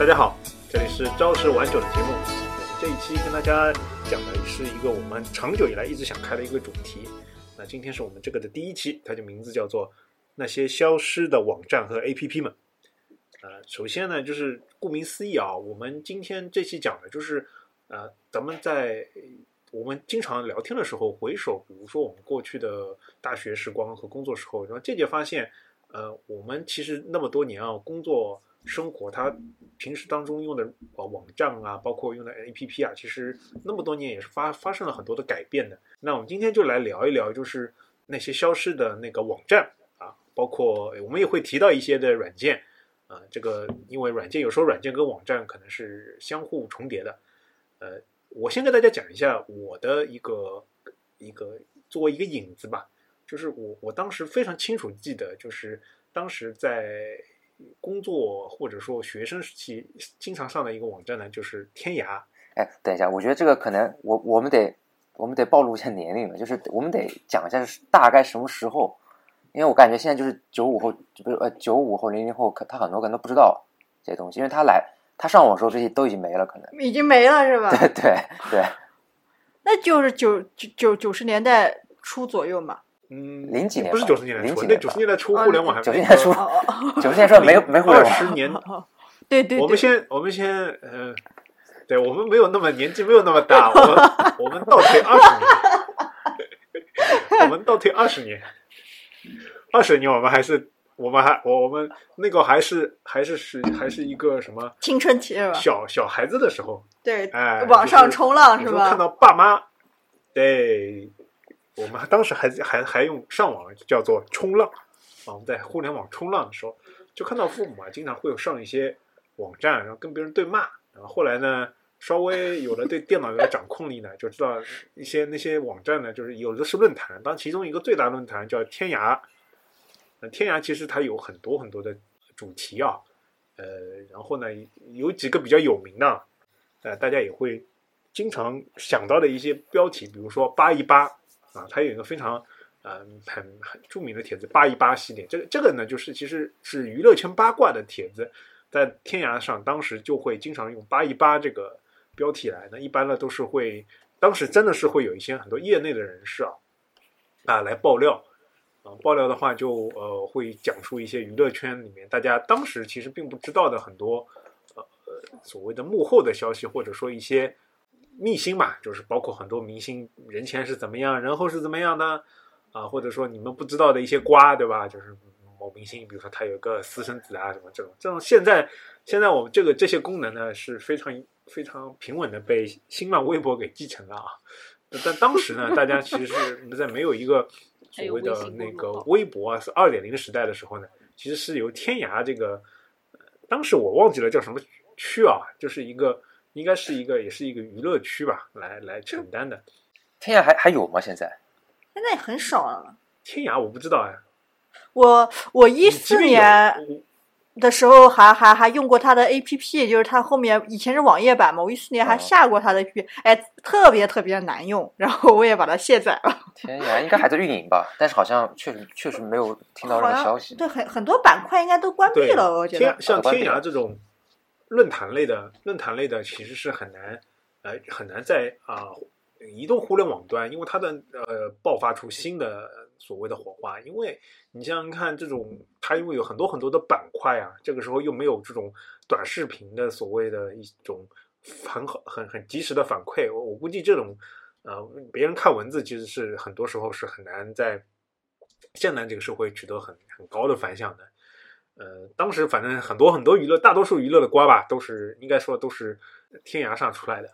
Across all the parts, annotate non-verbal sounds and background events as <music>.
大家好，这里是朝食晚酒的节目。我们这一期跟大家讲的是一个我们长久以来一直想开的一个主题。那今天是我们这个的第一期，它的名字叫做“那些消失的网站和 APP 们”。呃，首先呢，就是顾名思义啊，我们今天这期讲的就是呃，咱们在我们经常聊天的时候，回首，比如说我们过去的大学时光和工作时候，然后渐渐发现，呃，我们其实那么多年啊，工作生活，它平时当中用的呃网站啊，包括用的 APP 啊，其实那么多年也是发发生了很多的改变的。那我们今天就来聊一聊，就是那些消失的那个网站啊，包括我们也会提到一些的软件啊，这个因为软件有时候软件跟网站可能是相互重叠的，呃。我先跟大家讲一下我的一个一个作为一个引子吧，就是我我当时非常清楚记得，就是当时在工作或者说学生时期经常上的一个网站呢，就是天涯。哎，等一下，我觉得这个可能我我们得我们得暴露一下年龄了，就是我们得讲一下是大概什么时候，因为我感觉现在就是九五后，不是呃九五后零零后，可他很多可能都不知道这些东西，因为他来。他上网时候这些都已经没了，可能已经没了是吧？<laughs> 对对对，那就是九九九九十年代初左右嘛。嗯，零几年不是九十年代初，那九十年代初互联网还九十年代初，<laughs> 九十年代初没没互联网。十年，对对。我们先我们先呃，对我们没有那么年纪没有那么大，我们我们倒退二十年，我们倒退二十年，二十年我们还是。我们还我我们那个还是还是是还是一个什么青春期是吧？小小孩子的时候，对，哎，网上冲浪是吧？看到爸妈，对，我们当时还还还用上网叫做冲浪啊，我们在互联网冲浪的时候，就看到父母啊经常会有上一些网站，然后跟别人对骂，然后后来呢，稍微有了对电脑的掌控力呢，就知道一些那些网站呢，就是有的是论坛，当其中一个最大论坛叫天涯。那天涯其实它有很多很多的主题啊，呃，然后呢，有几个比较有名的，呃，大家也会经常想到的一些标题，比如说扒一扒啊，它有一个非常呃很很著名的帖子八一八系列，这个这个呢，就是其实是娱乐圈八卦的帖子，在天涯上当时就会经常用八一八这个标题来，那一般呢都是会，当时真的是会有一些很多业内的人士啊啊来爆料。啊，爆料的话就呃会讲述一些娱乐圈里面大家当时其实并不知道的很多呃所谓的幕后的消息，或者说一些秘辛嘛，就是包括很多明星人前是怎么样，人后是怎么样的啊，或者说你们不知道的一些瓜，对吧？就是某明星，比如说他有个私生子啊什么这种，这种现在现在我们这个这些功能呢是非常非常平稳的被新浪微博给继承了啊，但当时呢，大家其实是在没有一个。<laughs> 所谓的那个微博啊，是二点零时代的时候呢，其实是由天涯这个，当时我忘记了叫什么区啊，就是一个应该是一个也是一个娱乐区吧，来来承担的。天涯还还有吗？现在？现在很少了。天涯我不知道哎。我我一四年。的时候还还还用过它的 A P P，就是它后面以前是网页版嘛，我一四年还下过它的 A P P，哎，特别特别难用，然后我也把它卸载了。天涯应该还在运营吧？但是好像确实确实没有听到任何消息。对，很很多板块应该都关闭了，我觉得。像天涯这种论坛类的论坛类的，其实是很难呃很难在啊移动互联网端，因为它的呃爆发出新的所谓的火花，因为。你想想看，这种它因为有很多很多的板块啊，这个时候又没有这种短视频的所谓的一种很好、很很及时的反馈，我估计这种呃，别人看文字其实是很多时候是很难在现在这个社会取得很很高的反响的。呃，当时反正很多很多娱乐，大多数娱乐的瓜吧，都是应该说都是天涯上出来的。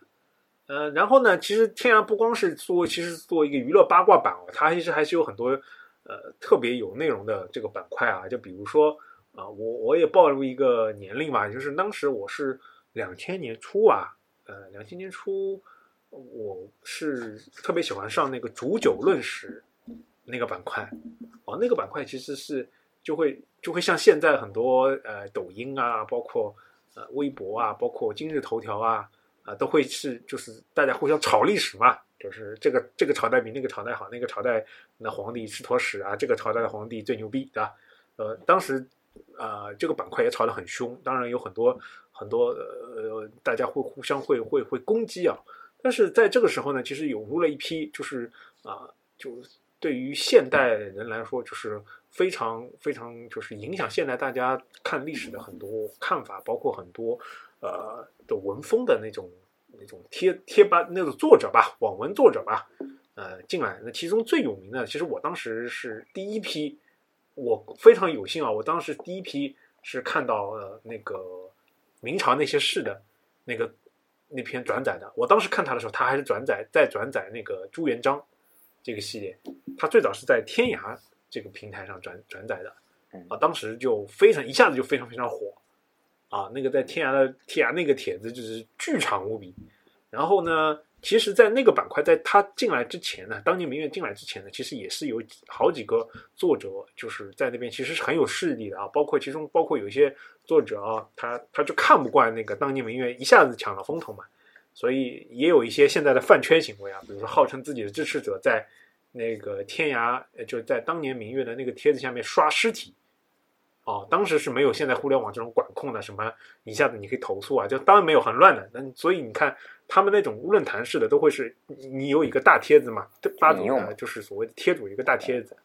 呃，然后呢，其实天涯不光是做，其实做一个娱乐八卦版哦，它其实还是有很多。呃，特别有内容的这个板块啊，就比如说啊，我我也暴露一个年龄吧，就是当时我是两千年初啊，呃，两千年初我是特别喜欢上那个煮酒论史那个板块，哦，那个板块其实是就会就会像现在很多呃抖音啊，包括呃微博啊，包括今日头条啊啊，都会是就是大家互相炒历史嘛。就是这个这个朝代比那个朝代好，那个朝代那皇帝吃坨屎啊，这个朝代的皇帝最牛逼，对吧？呃，当时呃，这个板块也炒得很凶，当然有很多很多呃，大家会互相会会会攻击啊。但是在这个时候呢，其实涌入了一批，就是啊，就对于现代人来说，就是非常非常就是影响现在大家看历史的很多看法，包括很多呃的文风的那种那种贴贴吧那种作者吧，网文作者吧，呃进来。那其中最有名的，其实我当时是第一批。我非常有幸啊！我当时第一批是看到呃那个明朝那些事的那个那篇转载的。我当时看他的时候，他还是转载在转载那个朱元璋这个系列。他最早是在天涯这个平台上转转载的啊，当时就非常一下子就非常非常火啊！那个在天涯的天涯那个帖子就是巨长无比。然后呢？其实，在那个板块，在他进来之前呢，当年明月进来之前呢，其实也是有好几个作者，就是在那边其实是很有势力的啊。包括其中包括有一些作者啊，他他就看不惯那个当年明月一下子抢了风头嘛，所以也有一些现在的饭圈行为啊，比如说号称自己的支持者在那个天涯，就在当年明月的那个帖子下面刷尸体。哦，当时是没有现在互联网这种管控的，什么一下子你可以投诉啊，就当然没有很乱的。那所以你看。他们那种论坛式的都会是，你有一个大帖子嘛，发就是所谓的贴主一个大帖子，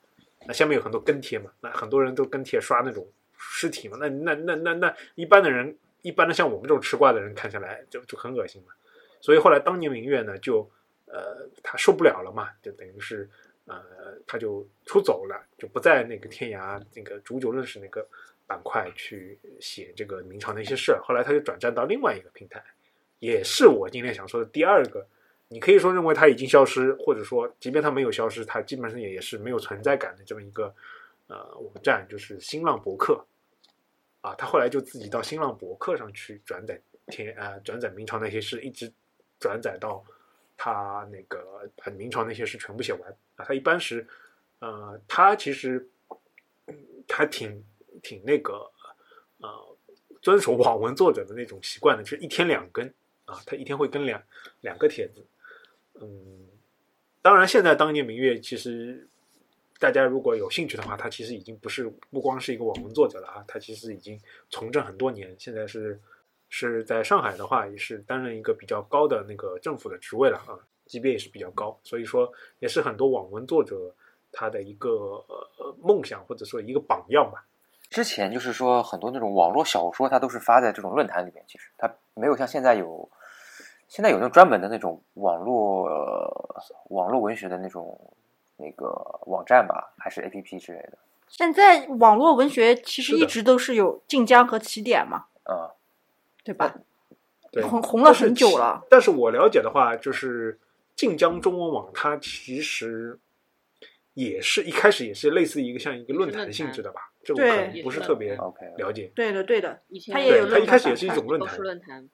那下面有很多跟帖嘛，那很多人都跟帖刷那种尸体嘛，那那那那那一般的人，一般的像我们这种吃瓜的人看下来就就很恶心嘛，所以后来当年明月呢就呃他受不了了嘛，就等于是呃他就出走了，就不在那个天涯那个煮酒论史那个板块去写这个明朝那些事儿，后来他就转战到另外一个平台。也是我今天想说的第二个，你可以说认为他已经消失，或者说即便他没有消失，他基本上也也是没有存在感的这么一个呃网站，就是新浪博客啊，他后来就自己到新浪博客上去转载天呃转载明朝那些事，一直转载到他那个把明朝那些事全部写完啊。他一般是呃他其实他挺挺那个呃遵守网文作者的那种习惯的，就是一天两更。啊，他一天会更两两个帖子，嗯，当然现在当年明月其实大家如果有兴趣的话，他其实已经不是不光是一个网文作者了啊，他其实已经从政很多年，现在是是在上海的话也是担任一个比较高的那个政府的职位了啊，级别也是比较高，所以说也是很多网文作者他的一个呃梦想或者说一个榜样吧。之前就是说很多那种网络小说，它都是发在这种论坛里面，其实它没有像现在有。现在有那种专门的那种网络网络文学的那种那个网站吧，还是 A P P 之类的？现在网络文学其实一直都是有晋江和起点嘛，啊，对吧？对，红红了很久了。但是我了解的话，就是晋江中文网，它其实也是一开始也是类似一个像一个论坛性质的吧？这个可能不是特别了解。对的，对的，它也有。它一开始也是一种论坛。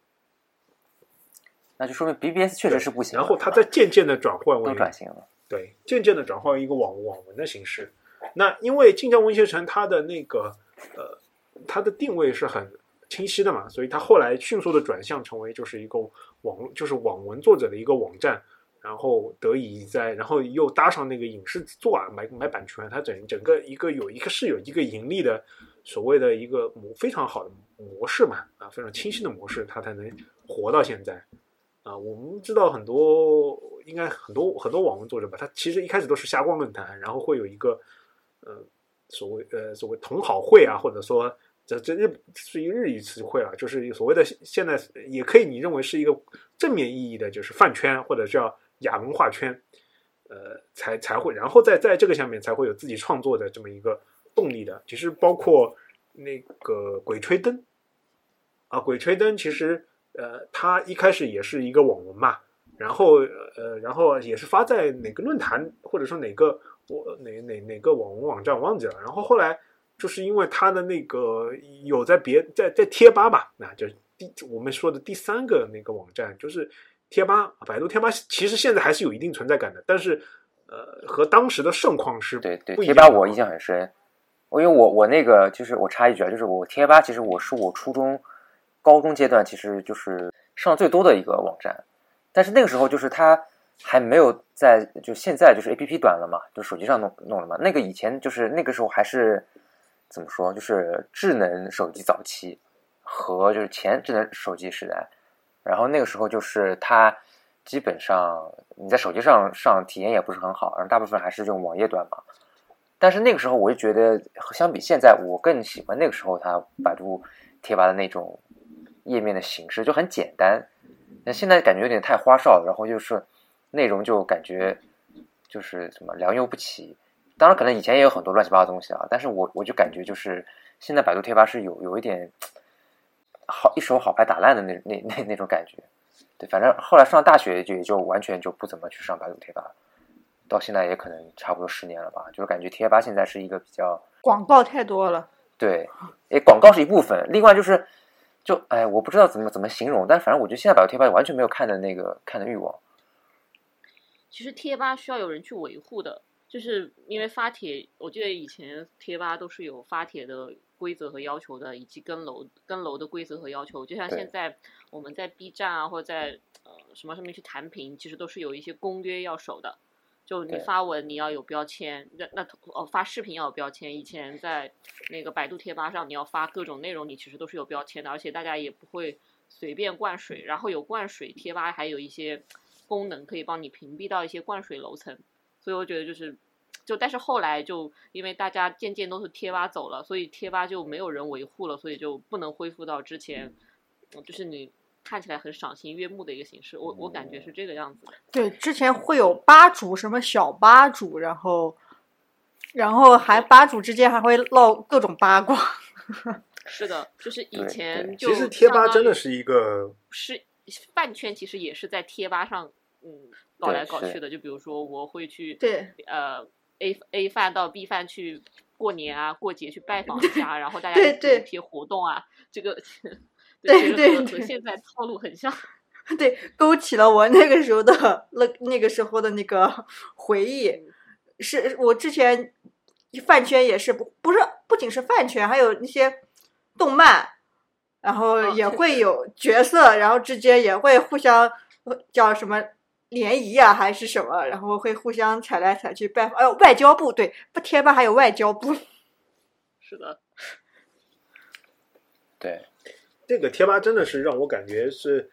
那就说明 BBS 确实是不行。然后它在渐渐的转换为转型了，对，渐渐的转换为一个网网文的形式。那因为晋江文学城它的那个呃，它的定位是很清晰的嘛，所以他后来迅速的转向成为就是一个网，就是网文作者的一个网站。然后得以在，然后又搭上那个影视作啊，买买版权，它整整个一个有一个是有一个盈利的所谓的一个模非常好的模式嘛，啊，非常清晰的模式，它才能活到现在。啊，我们知道很多，应该很多很多网文作者吧，他其实一开始都是瞎逛论坛，然后会有一个，呃，所谓呃所谓同好会啊，或者说这这日是一个日语词汇了，就是所谓的现在也可以你认为是一个正面意义的，就是饭圈或者叫亚文化圈，呃，才才会，然后在在这个下面才会有自己创作的这么一个动力的。其实包括那个鬼吹灯啊，鬼吹灯其实。呃，它一开始也是一个网文嘛，然后呃，然后也是发在哪个论坛或者说哪个我哪哪哪个网文网站忘记了，然后后来就是因为他的那个有在别在在贴吧吧，那就第我们说的第三个那个网站就是贴吧，百度贴吧其实现在还是有一定存在感的，但是呃和当时的盛况是对对贴吧我印象很深，因为我我那个就是我插一句啊，就是我贴吧其实我是我初中。高中阶段其实就是上最多的一个网站，但是那个时候就是它还没有在，就现在就是 A P P 短了嘛，就手机上弄弄了嘛。那个以前就是那个时候还是怎么说，就是智能手机早期和就是前智能手机时代，然后那个时候就是它基本上你在手机上上体验也不是很好，然后大部分还是用网页端嘛。但是那个时候我就觉得，相比现在，我更喜欢那个时候它百度贴吧的那种页面的形式，就很简单。那现在感觉有点太花哨了，然后就是内容就感觉就是什么良莠不齐。当然，可能以前也有很多乱七八糟东西啊，但是我我就感觉就是现在百度贴吧是有有一点好一手好牌打烂的那那那那种感觉。对，反正后来上大学就也就完全就不怎么去上百度贴吧。到现在也可能差不多十年了吧，就是感觉贴吧现在是一个比较广告太多了。对，诶，广告是一部分，另外就是就哎，我不知道怎么怎么形容，但反正我觉得现在百度贴吧完全没有看的那个看的欲望。其实贴吧需要有人去维护的，就是因为发帖，我记得以前贴吧都是有发帖的规则和要求的，以及跟楼跟楼的规则和要求。就像现在我们在 B 站啊，或者在呃什么上面去弹屏，其实都是有一些公约要守的。就你发文你要有标签，那那哦发视频要有标签。以前在那个百度贴吧上，你要发各种内容，你其实都是有标签的，而且大家也不会随便灌水。然后有灌水，贴吧还有一些功能可以帮你屏蔽到一些灌水楼层。所以我觉得就是，就但是后来就因为大家渐渐都是贴吧走了，所以贴吧就没有人维护了，所以就不能恢复到之前，嗯就是你看起来很赏心悦目的一个形式。我我感觉是这个样子的。对，之前会有吧主，什么小吧主，然后，然后还吧主之间还会唠各种八卦。<laughs> 是的，就是以前就其实贴吧真的是一个是饭圈，其实也是在贴吧上嗯搞来搞去的。就比如说我会去对呃 A A 饭到 B 饭去过年啊过节去拜访一下，然后大家对一起活动啊，这个对对对现在套路很像。<laughs> 对，勾起了我那个时候的那那个时候的那个回忆。是我之前饭圈也是不不是不仅是饭圈，还有那些动漫，然后也会有角色，然后之间也会互相呃叫什么联谊啊，还是什么，然后会互相踩来踩去拜访。哎呦，外交部对，不贴吧还有外交部。<laughs> 是的，对，这个贴吧真的是让我感觉是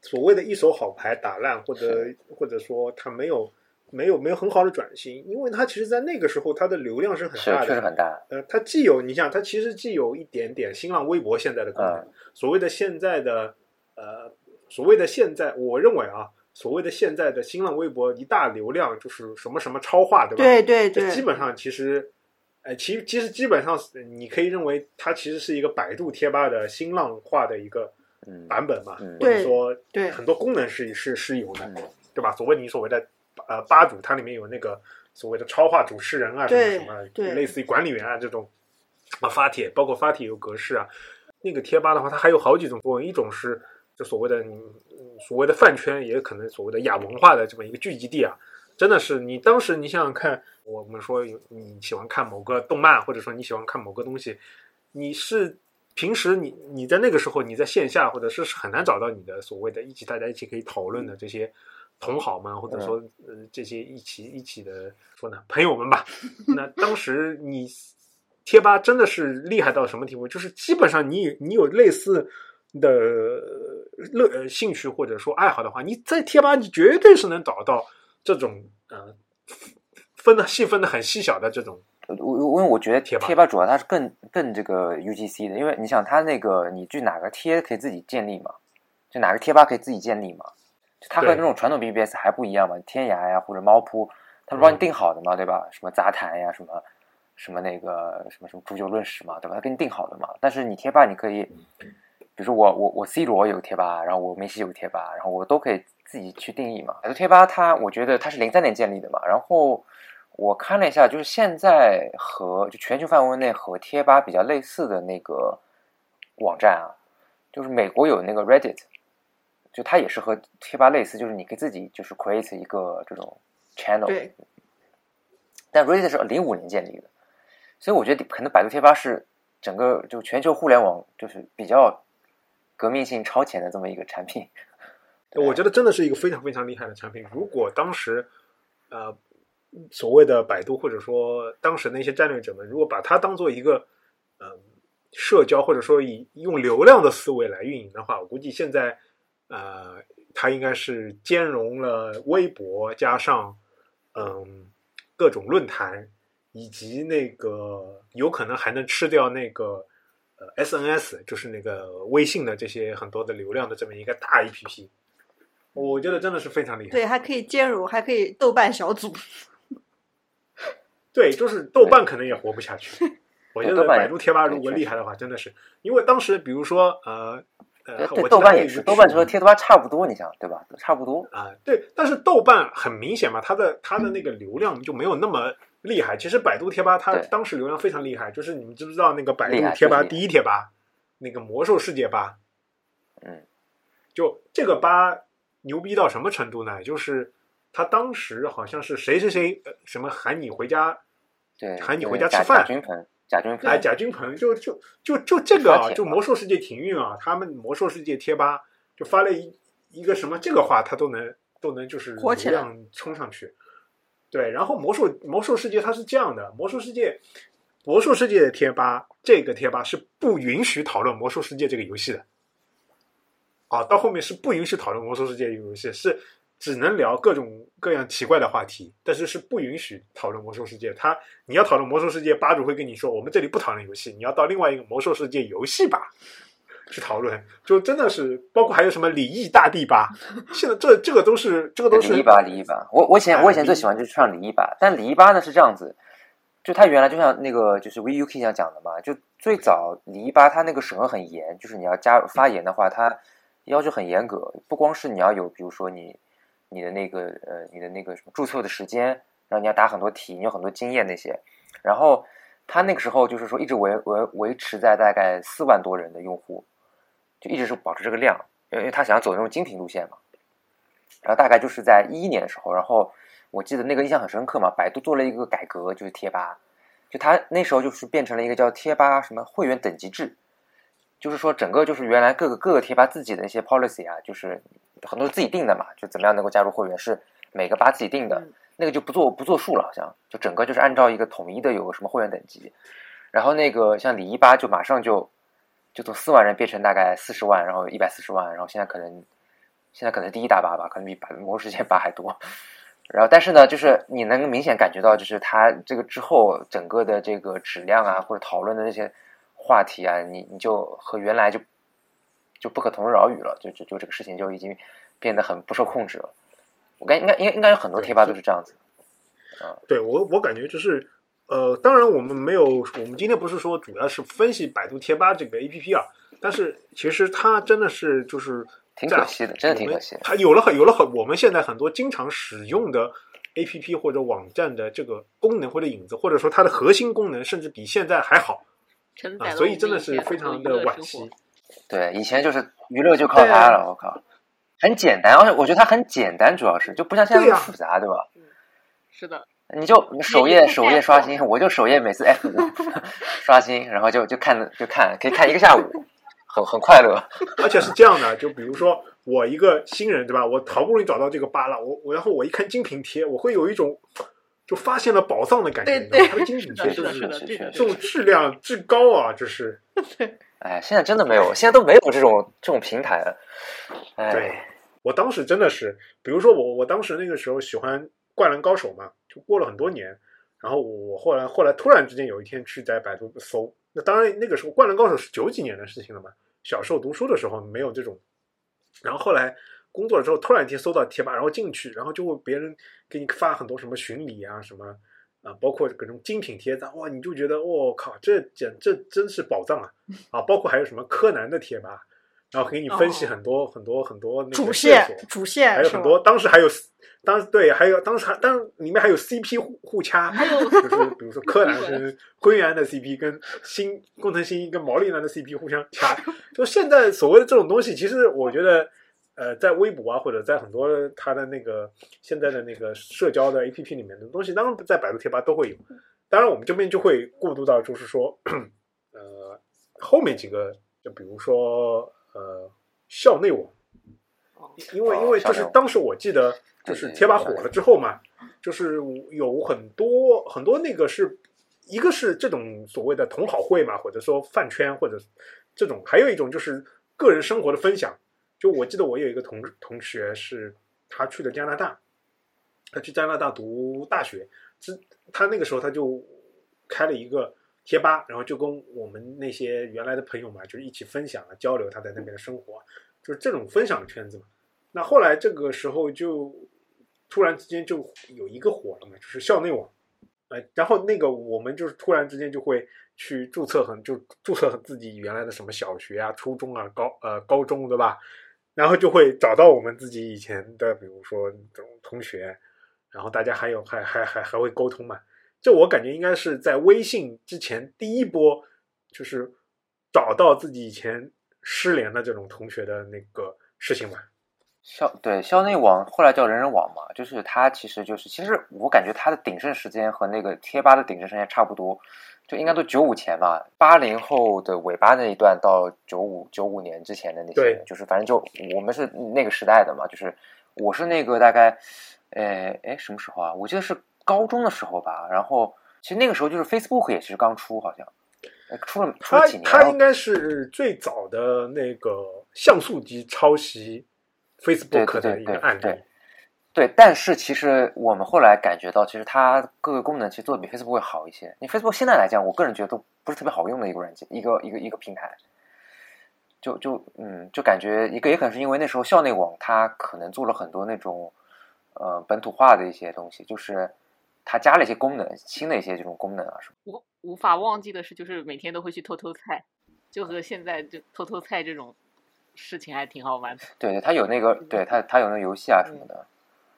所谓的一手好牌打烂，或者或者说它没有没有没有很好的转型，因为它其实在那个时候它的流量是很大的。确实很大。呃，它既有你想，它其实既有一点点新浪微博现在的功能，嗯所谓的现在的呃，所谓的现在，我认为啊，所谓的现在的新浪微博一大流量就是什么什么超话，对吧？对对这对，基本上其实，呃，其其实基本上是你可以认为它其实是一个百度贴吧的新浪化的一个嗯版本嘛，嗯或者说对很多功能是是是有的，嗯对吧？所谓你所谓的呃吧主，它里面有那个所谓的超话主持人啊，什么什么，类似于管理员啊这种啊发帖，包括发帖有格式啊。那个贴吧的话，它还有好几种作用，一种是就所谓的所谓的饭圈，也可能所谓的亚文化的这么一个聚集地啊。真的是你当时你想想看，我们说有你喜欢看某个动漫，或者说你喜欢看某个东西，你是平时你你在那个时候你在线下或者是是很难找到你的所谓的一起大家一起可以讨论的这些同好们，或者说呃这些一起一起的说呢朋友们吧。<laughs> 那当时你贴吧真的是厉害到什么地步？就是基本上你你有类似的乐呃兴趣或者说爱好的话，你在贴吧你绝对是能找到这种呃分的细分的很细小的这种我我因为我觉得贴吧贴吧主要它是更更这个 UGC 的，因为你想它那个你去哪个贴可以自己建立嘛，就哪个贴吧可以自己建立嘛，就它和那种传统 BBS 还不一样嘛，天涯呀或者猫扑，它不帮你嗯定好的嘛，对吧？什么杂谈呀，什么什么那个什么什么煮酒论史嘛，对吧？它给你定好的嘛。但是你贴吧你可以，比如说我我我 C 罗有个贴吧，然后我梅西有个贴吧，然后我都可以自己去定义嘛。百度贴吧它我觉得它是零三年建立的嘛，然后我看了一下，就是现在和就全球范围内和贴吧比较类似的那个网站啊，就是美国有那个 Reddit，就它也是和贴吧类似，就是你可以自己就是 create 一个这种 channel，对但 Reddit 是零五年建立的，所以我觉得可能百度贴吧是整个就全球互联网就是比较革命性超前的这么一个产品。<laughs> 我觉得真的是一个非常非常厉害的产品。如果当时，呃，所谓的百度或者说当时那些战略者们，如果把它当做一个嗯、社交或者说以用流量的思维来运营的话，我估计现在呃它应该是兼容了微博加上嗯各种论坛，以及那个有可能还能吃掉那个呃 SNS，就是那个微信的这些很多的流量的这么一个大 APP。我觉得真的是非常厉害。对，还可以兼容，还可以豆瓣小组。对，就是豆瓣可能也活不下去。我觉得百度贴吧如果厉害的话，真的是因为当时比如说呃呃，对，我豆瓣也是，豆瓣群和贴吧差不多，你想对吧？差不多。啊，对，但是豆瓣很明显嘛，它的它的那个流量就没有那么厉害。其实百度贴吧它当时流量非常厉害，就是你们知不知道那个百度贴吧第一贴吧，那个魔兽世界吧，嗯，就这个吧牛逼到什么程度呢？就是他当时好像是谁谁谁呃什么喊你回家，对，喊你回家吃饭。贾君鹏，贾君鹏，哎，贾君鹏就就就就这个啊，就魔兽世界停运啊，他们魔兽世界贴吧就发了一一个什么这个话，他都能都能就是流量冲上去。对，然后魔兽魔兽世界它是这样的，魔兽世界魔兽世界的贴吧这个贴吧是不允许讨论魔兽世界这个游戏的。啊，到后面是不允许讨论魔兽世界这个游戏，是只能聊各种各样奇怪的话题，但是是不允许讨论魔兽世界。他你要讨论魔兽世界，吧主会跟你说，我们这里不讨论游戏，你要到另外一个魔兽世界游戏吧去讨论。就真的是包括还有什么李毅大帝吧，现在这这个都是这个都是李毅吧，李毅吧。我我以前哎我以前最喜欢就是上李毅吧，但李毅吧呢是这样子，就他原来就像那个就是 VUK 这样讲的嘛，就最早李毅吧他那个审核很严，就是你要加入发言的话，他要求很严格，不光是你要有，比如说你你的那个呃你的那个什么注册的时间，然后你要答很多题，你有很多经验那些，然后他那个时候就是说一直维维维持在大概四万多人的用户，就一直是保持这个量，因为他想要走那种精品路线嘛。然后大概就是在一一年的时候，然后我记得那个印象很深刻嘛，百度做了一个改革，就是贴吧，就他那时候就是变成了一个叫贴吧什么会员等级制，就是说整个就是原来各个各个贴吧自己的一些 policy 啊，就是很多是自己定的嘛，就怎么样能够加入会员是每个吧自己定的，嗯。那个就不做不做数了，好像就整个就是按照一个统一的有个什么会员等级，然后那个像李一吧就马上就就从四万人变成大概四十万，然后一百四十万，然后现在可能现在可能第一大吧吧，可能比百魔兽世界吧还多。然后，但是呢，就是你能明显感觉到，就是它这个之后整个的这个质量啊，或者讨论的那些话题啊，你你就和原来就就不可同日而语了，就就就这个事情就已经变得很不受控制了。我感应该应该应该有很多贴吧都是这样子。啊对我我感觉就是，呃，当然我们没有，我们今天不是说主要是分析百度贴吧这个 A P P 啊，但是其实它真的是就是挺可惜的真的挺可惜的它有了很有了很我们现在很多经常使用的 A P P 或者网站的这个功能或者影子，或者说它的核心功能，甚至比现在还好啊，所以真的是非常的惋惜。对，以前就是娱乐就靠它了，我靠，很简单，而且我觉得它很简单，主要是就不像现在那么复杂，对吧？是的，你就首页首页刷新，我就首页每次 F 五 <laughs> 刷新，然后就就看就看，可以看一个下午，很很快乐。<laughs> 而且是这样的，就比如说我一个新人，对吧？我好不容易找到这个吧了，我我然后我一看精品贴，我会有一种就发现了宝藏的感觉。精品贴是的就是的这种质量至高啊，这是 <laughs> 哎，现在真的没有，现在都没有这种这种平台了。对哎，我当时真的是，比如说我我当时那个时候喜欢《灌篮高手》嘛，就过了很多年，然后我后来后来突然之间有一天去在百度搜，那当然那个时候《灌篮高手》是九几年的事情了嘛，小时候读书的时候没有这种，然后后来工作了之后，突然间搜到贴吧，然后进去，然后就会别人给你发很多什么巡礼啊什么。啊，包括各种精品贴子，哇，你就觉得我、靠，这简这真是宝藏啊！啊，包括还有什么柯南的贴吧，然后给你分析哦很多、很多很多那个主线主线还有很多，当时还有，当时对，还有当时还当时里面还有 CP 互互掐，还有就是比如说柯南跟灰原的 CP 跟新工藤新一跟毛利兰的 CP 互相掐，就现在所谓的这种东西，其实我觉得。呃，在微博啊，或者在很多它的那个现在的那个社交的 APP 里面的东西，当然在百度贴吧都会有。当然，我们这边就会过渡到，就是说，<clears throat> 呃，后面几个，就比如说呃，校内网，哦因为哦因为就是当时我记得，就是贴吧火了之后嘛，就是有很多很多那个是一个是这种所谓的同好会嘛，或者说饭圈，或者这种，还有一种就是个人生活的分享。就我记得我有一个同同学是他去的加拿大，他去加拿大读大学，之他那个时候他就开了一个贴吧，然后就跟我们那些原来的朋友嘛，就是一起分享啊交流他在那边的生活，就是这种分享的圈子嘛。那后来这个时候就突然之间就有一个火了嘛，就是校内网，呃，然后那个我们就是突然之间就会去注册很就注册自己原来的什么小学啊、初中啊、高呃高中对吧？然后就会找到我们自己以前的，比如说这种同学，然后大家还有还还还还会沟通嘛。这我感觉应该是在微信之前第一波，就是找到自己以前失联的这种同学的那个事情吧。校对校内网后来叫人人网嘛，就是它其实就是其实我感觉它的鼎盛时间和那个贴吧的鼎盛时间差不多，就应该都九五前吧，八零后的尾巴那一段到九五九五年之前的那些对，就是反正就我们是那个时代的嘛，就是我是那个大概，呃哎什么时候啊？我记得是高中的时候吧，然后其实那个时候就是 Facebook 也其实刚出，好像呃出了出他了几年，它应该是最早的那个像素级抄袭 Facebook 的一个案例。对对，但是其实我们后来感觉到，其实它各个功能其实做的比 Facebook 会好一些。你 Facebook 现在来讲，我个人觉得都不是特别好用的一个软件，一个一个一个平台。就就嗯，就感觉一个也可能是因为那时候校内网它可能做了很多那种呃本土化的一些东西，就是它加了一些功能，新的一些这种功能啊什么。无无法忘记的是，就是每天都会去偷偷菜，就和现在就偷偷菜这种事情还挺好玩的。对对，它有那个，对它它有那个游戏啊什么的，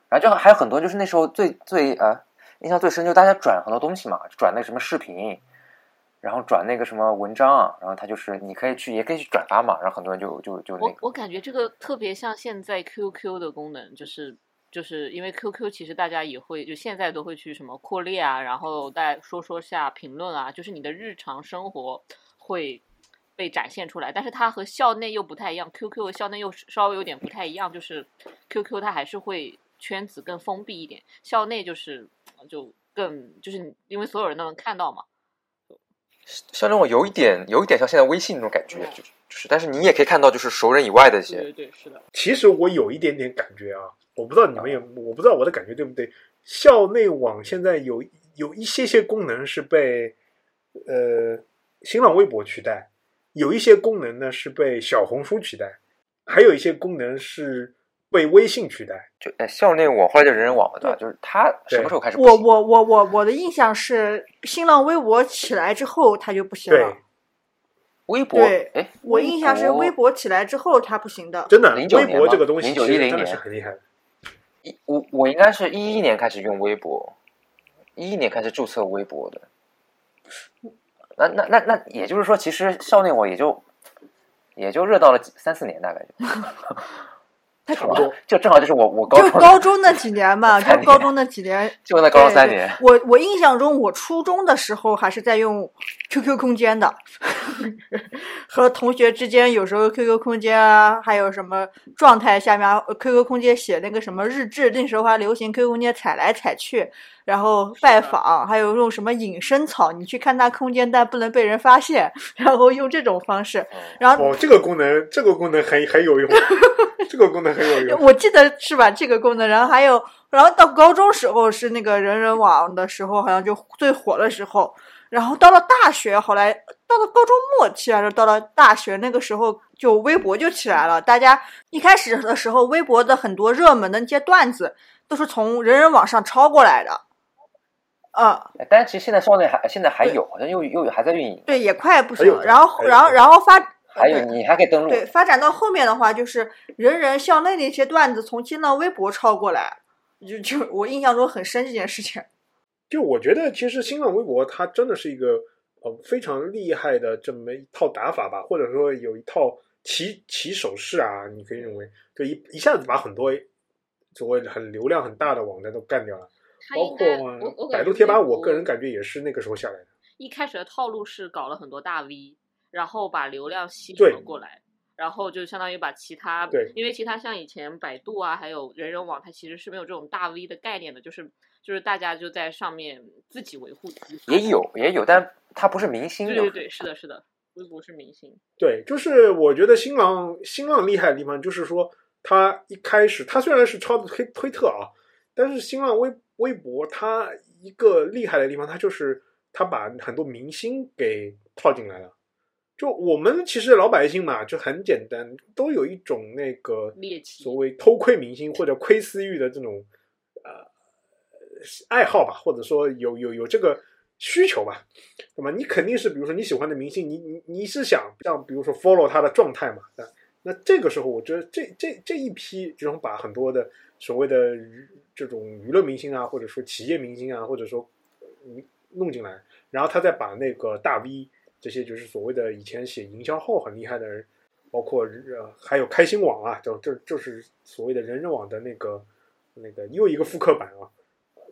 然后就还有很多就是那时候最最啊印象最深，就是大家转很多东西嘛，转那什么视频，然后转那个什么文章，然后它就是你可以去也可以去转发嘛，然后很多人就就就那个，我我感觉这个特别像现在 QQ 的功能，就是就是因为 QQ 其实大家也会就现在都会去什么扩列啊，然后再说说下评论啊，就是你的日常生活会被展现出来，但是它和校内又不太一样，QQ 和校内又稍微有点不太一样，就是 QQ 它还是会圈子更封闭一点，校内就是就更就是因为所有人都能看到嘛，像那种有一点有一点像现在微信那种感觉，就是就是，但是你也可以看到就是熟人以外的一些，对对对，是的，其实我有一点点感觉啊，我不知道你们有，我不知道我的感觉对不对。校内网现在有有一些些功能是被呃新浪微博取代，有一些功能呢是被小红书取代，还有一些功能是被微信取代。就哎校内网后来就人人网了，对吧？就是它什么时候开始？我我我我我的印象是，新浪微博起来之后它就不行对了。，微博，对哎，我印象是微博起来之后它不行的。真的，09微博这个东西其实真的是很厉害的。我我应该是一一年开始用微博，一一年开始注册微博的。那那那那也就是说，其实校内我也就也就热到了三四年，大概就差不多。就正好就是我我高就高中那几年嘛，就高中那几年。就那高中对对三年，我我印象中，我初中的时候还是在用 QQ 空间的，<laughs> 和同学之间有时候 QQ 空间啊，还有什么状态下面呃 QQ 空间写那个什么日志，那时候还流行 QQ 空间踩来踩去，然后拜访，还有用什么隐身草，你去看他空间，但不能被人发现，<laughs> 然后用这种方式，然后哦，这个功能，这个功能很很有用，<laughs> <laughs> 这个功能很有用。我记得是吧？这个功能，然后还有，然后到高中时候是那个人人网的时候，好像就最火的时候。然后到了大学，后来到了高中末期还是到了大学那个时候，就微博就起来了。大家一开始的时候，微博的很多热门的那些段子都是从人人网上抄过来的。啊、哎但是其实现在校内还现在还有，好像又又还在运营，对，也快不行了。然后，然后，然后发对还有你还可以登录，对，发展到后面的话，就是人人校内的一些段子从新浪微博抄过来，就就我印象中很深这件事情。<laughs> 就我觉得，其实新浪微博它真的是一个呃非常厉害的这么一套打法吧，或者说有一套起起手式啊，你可以认为就一一下子把很多所谓的很流量很大的网站都干掉了，包括百度贴吧，我个人感觉也是那个时候下来的。一开始的套路是搞了很多大 V，然后把流量吸对了过来，然后就相当于把其他对因为其他像以前百度啊，还有人人网，它其实是没有这种大 V 的概念的，就是就是大家就在上面自己维护自己。也有也有，但它不是明星。对对对，是的，是的，微博是明星。对，就是我觉得新浪新浪厉害的地方，就是说它一开始它虽然是抄的推推特啊，但是新浪微微博它一个厉害的地方，它就是它把很多明星给套进来了。就我们其实老百姓嘛，就很简单，都有一种那个猎奇所谓偷窥明星或者窥私欲的这种呃爱好吧，或者说有有有这个需求吧，那么你肯定是比如说你喜欢的明星，你你你是想让比如说 follow 他的状态嘛？那那这个时候，我觉得这这这一批这种把很多的所谓的娱这种娱乐明星啊，或者说企业明星啊，或者说嗯弄进来，然后他再把那个大 V 这些就是所谓的以前写营销号很厉害的人，包括呃还有开心网啊，就这就是所谓的人人网的那个那个又一个复刻版啊。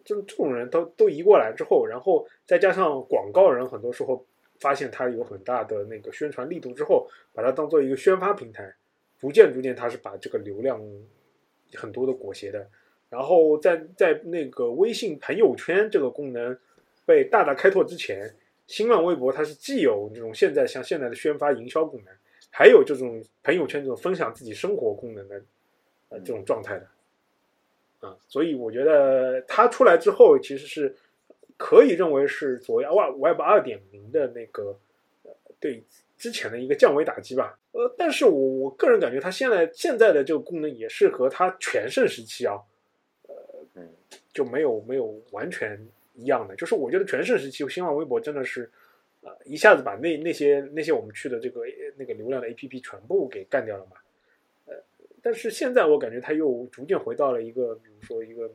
就这种人都都移过来之后，然后再加上广告人，很多时候发现它有很大的那个宣传力度之后，把它当做一个宣发平台，逐渐逐渐它是把这个流量很多的裹挟的。然后在在那个微信朋友圈这个功能被大大开拓之前，新浪微博它是既有这种现在像现在的宣发营销功能，还有这种朋友圈这种分享自己生活功能的呃这种状态的。啊，所以我觉得它出来之后，其实是可以认为是所谓 Web Web 二点零的那个呃对之前的一个降维打击吧。呃，但是我我个人感觉，它现在现在的这个功能也是和它全盛时期啊，呃，嗯，就没有没有完全一样的。就是我觉得全盛时期，新浪微博真的是呃一下子把那那些那些我们去的这个那个流量的 APP 全部给干掉了嘛。呃但是现在我感觉它又逐渐回到了一个，比如说一个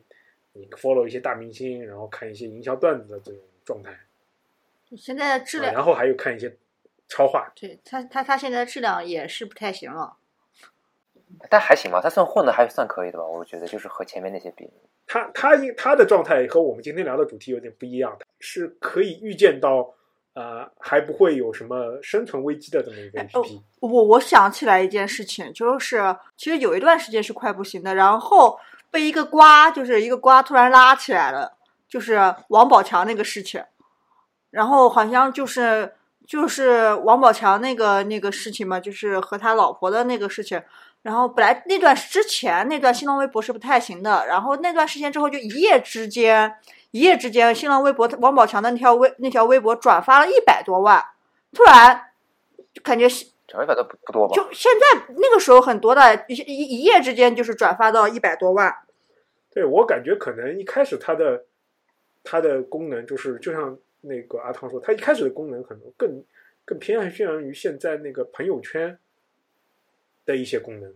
你 follow 一些大明星，然后看一些营销段子的这种状态，现在的质量，啊然后还有看一些超话。对他他他现在的质量也是不太行了。但还行吧，他算混的还算可以的吧？我觉得就是和前面那些比，他他因他的状态和我们今天聊的主题有点不一样，是可以预见到，呃，还不会有什么生存危机的这么一个 APP。我我想起来一件事情，就是其实有一段时间是快不行的，然后被一个瓜，就是一个瓜突然拉起来了，就是王宝强那个事情，然后好像就是就是王宝强那个那个事情嘛，就是和他老婆的那个事情。然后本来那段之前那段新浪微博是不太行的，然后那段时间之后就一夜之间，一夜之间新浪微博王宝强的那条微那条微博转发了一百多万，突然就感觉转一百都不不多吧？就现在那个时候很多的，一一一夜之间就是转发到一百多万。对我感觉可能一开始它的它的功能就是，就像那个阿汤说，它一开始的功能可能更更偏向于现在那个朋友圈的一些功能，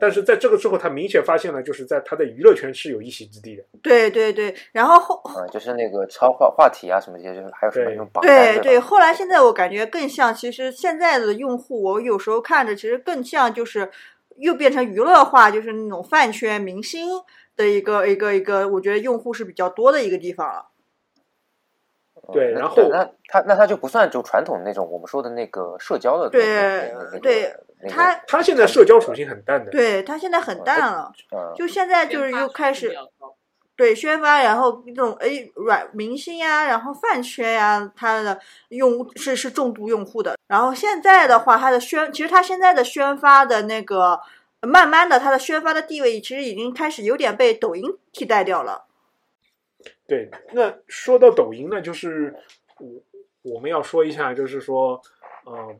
但是在这个之后，他明显发现了，就是在他的娱乐圈是有一席之地的。对对对，然后后嗯，就是那个超话话题啊什么这些，就是还有什么对那种榜单对对，后来现在我感觉更像，其实现在的用户，我有时候看着其实更像就是又变成娱乐化，就是那种饭圈明星的一个一个一个，我觉得用户是比较多的一个地方了。对然后那他那他就不算就传统那种我们说的那个社交的那对对那个他他现在社交属性很淡的，对他现在很淡了，嗯就现在就是又开始对宣发，然后那种哎软明星呀，然后饭圈呀，他的用是是重度用户的。然后现在的话，他的宣其实他现在的宣发的那个，慢慢的他的宣发的地位其实已经开始有点被抖音替代掉了。对，那说到抖音呢，就是我我们要说一下，就是说，呃，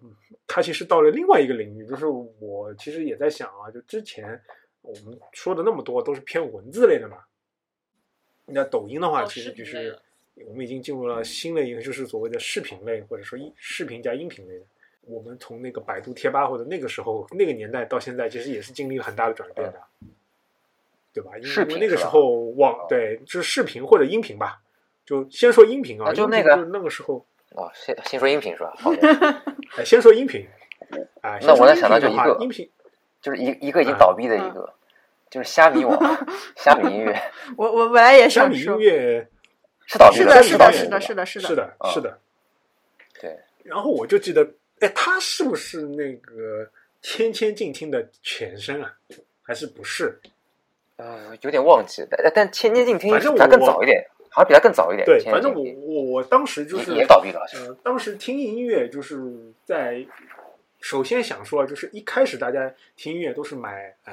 它其实到了另外一个领域，就是我其实也在想啊，就之前我们说的那么多都是偏文字类的嘛，那抖音的话，哦其实就是我们已经进入了新的一个，就是所谓的视频类，或者说音视频加音频类的。我们从那个百度贴吧或者那个时候那个年代到现在，其实也是经历了很大的转变的，对吧？因为视频那个时候网对就是视频或者音频吧，就先说音频啊，啊就那个那个时候，哦，先先说音频是吧？好的，<laughs> 哎，先说音频，啊，那我能想到就一个音频就是一一个已经倒闭的一个，就是虾米网、<laughs> 虾米音乐 <laughs> 我我本来也想虾米音，乐是倒闭是的，是的是的倒闭的是的是的是的，啊是的。对，然后我就记得，哎，他是不是那个千千静听的前身啊？还是不是？呃，有点忘记，但但千千静听反正我还更早一点，好像比他更早一点。对，反正我我我当时就是也也倒闭了，好像。呃，当时听音乐就是在首先想说，就是一开始大家听音乐都是买呃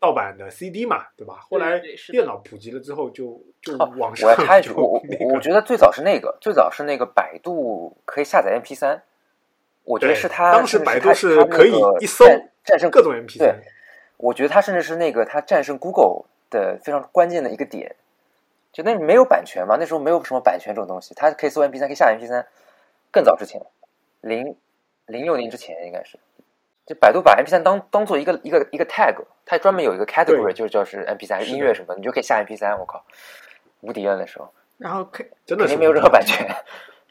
盗版的 CD 嘛，对吧？后来电脑普及了之后就，就哦网上我要插一句，就我我那个我觉得最早是那个，最早是那个百度可以下载 MP 三，我觉得是它当时百度是可以一搜战战胜各种 MP 对三，我觉得它甚至是那个它战胜 Google 的非常关键的一个点，就那没有版权嘛，那时候没有什么版权这种东西，它可以搜 MP 三，可以下 MP 三，更早之前，零零六年之前应该是，就百度把 MP 三当当做一个一个一个 tag，它专门有一个 category，就是叫是 MP 三音乐什么，你就可以下 MP 三，我靠，无敌了那时候，然后可 <laughs> 真的肯定没有任何版权，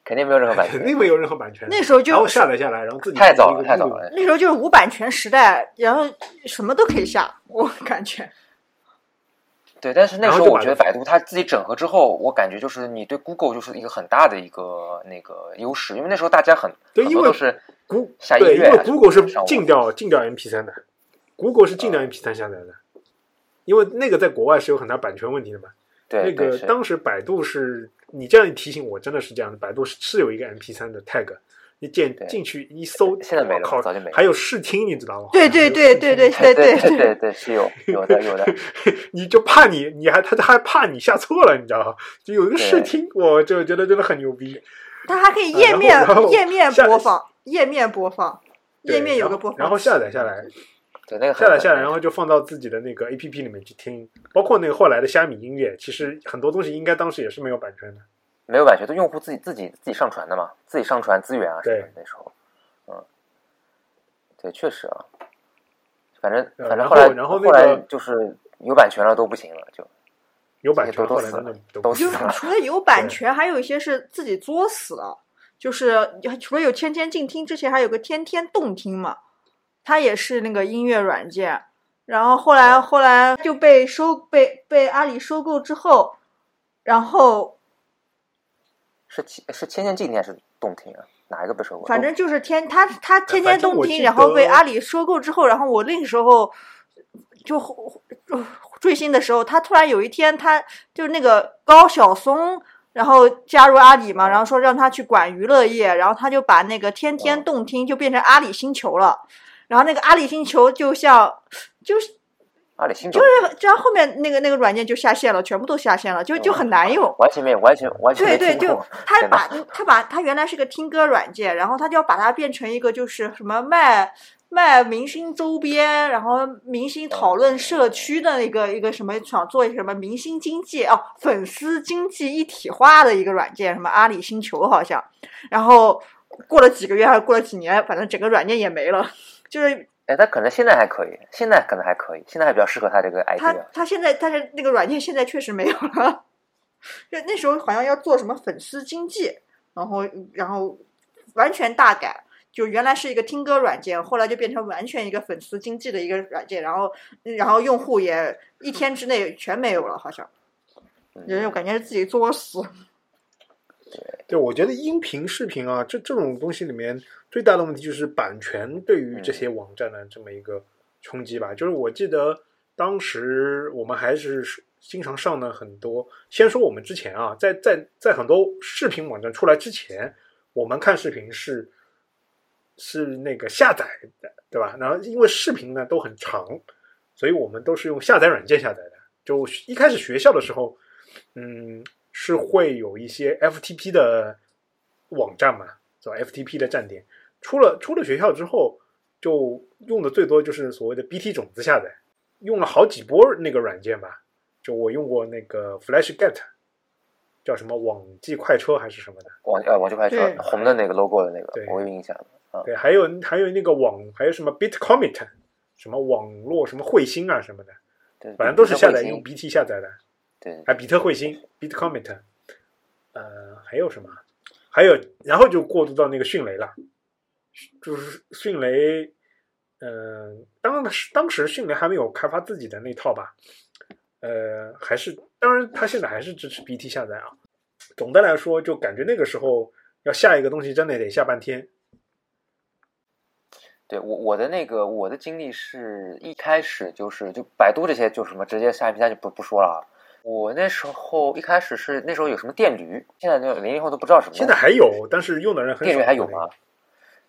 肯定没有任何版权，肯定没有任何版权。那时候就然后下载下来，然后自己太早了，太早了。那时候就是无版权时代，然后什么都可以下，我感觉。对，但是那时候我觉得百度它自己整合之后，我感觉就是你对 Google 就是一个很大的一个那个优势，因为那时候大家很对因为很多都是谷下音对，因乐啊为 Google 是禁掉禁掉 MP 三的，Google 是禁掉 MP 三下载的，因为那个在国外是有很大版权问题的嘛。对。那个当时百度是你这样一提醒我，真的是这样的，百度是是有一个 MP 三的 tag，你进进去一搜，现在没了早就没了还有试听，你知道吗？对对对对对还有试听对对对对是有有的有的，<laughs> 你就怕你，你还他还怕你下错了，你知道吗？就有一个试听，我就觉得真的很牛逼。它还可以页面页面播放，页面播放，页面有个播放，然后下载下来，对那个下载下来，然后就放到自己的那个 A P P 里面去听，包括那个后来的虾米音乐，其实很多东西应该当时也是没有版权的。没有版权，都用户自己自己自己上传的嘛，自己上传资源啊什么的那时候，嗯，对，确实啊，反正反正后来后然后那后来就是有版权了都不行了，就有版权都死了都死了就是除了有版权，还有一些是自己作死了。就是除了有天天静听之前，还有个天天动听嘛，它也是那个音乐软件。然后后来后来就被收被被阿里收购之后，然后是天是天天静听还是动听啊？哪一个被收购？反正就是天他他天天动听，然后被阿里收购之后，然后我那个时候就就追星的时候，他突然有一天，他就是那个高晓松，然后加入阿里嘛，然后说让他去管娱乐业，然后他就把那个天天动听就变成阿里星球了，然后那个阿里星球就像就是阿里新就就是这样后面那个那个软件就下线了，全部都下线了，就就很难用。完全没有，完全完全对对，就。他把他把他原来是个听歌软件，然后他就要把它变成一个就是什么卖卖明星周边，然后明星讨论社区的一个一个什么想做什么明星经济哦，粉丝经济一体化的一个软件，什么阿里星球好像，然后过了几个月还是过了几年，反正整个软件也没了，<laughs> 就是哎，他可能现在还可以，现在可能还可以，现在还比较适合他这个他 idea。他现在，但是那个软件现在确实没有了。<laughs> 就那时候好像要做什么粉丝经济，然后然后完全大改，就原来是一个听歌软件，后来就变成完全一个粉丝经济的一个软件，然后然后用户也一天之内全没有了，好像，人我感觉是自己作死。对，我觉得音频、视频啊，这这种东西里面最大的问题就是版权对于这些网站的这么一个冲击吧。就是我记得当时我们还是经常上的很多。先说我们之前啊，在在在很多视频网站出来之前，我们看视频是是那个下载的，对吧？然后因为视频呢都很长，所以我们都是用下载软件下载的。就一开始学校的时候，嗯。是会有一些 FTP 的网站嘛，是吧？FTP 的站点，出了出了学校之后，就用的最多就是所谓的 BT 种子下载，用了好几波那个软件吧。就我用过那个 FlashGet，叫什么网际快车还是什么的，网呃网际快车红的那个 logo 的那个对，我有印象对，还有还有那个网，还有什么 BitCommit，什么网络什么彗星啊什么的，反正都是下载用 BT 下载的。对，啊，比特彗星 （BitComet），呃，还有什么？还有，然后就过渡到那个迅雷了，就是迅雷，嗯、当时当时迅雷还没有开发自己的那套吧，呃，还是当然，它现在还是支持 BT 下载啊。总的来说，就感觉那个时候要下一个东西，真的得下半天。对我我的那个我的经历是一开始就是就百度这些就什么直接下 MP 三就不不说了啊，我那时候一开始是那时候有什么电驴，现在就零零后都不知道什么。现在还有，但是用的人很少。电驴还有吗？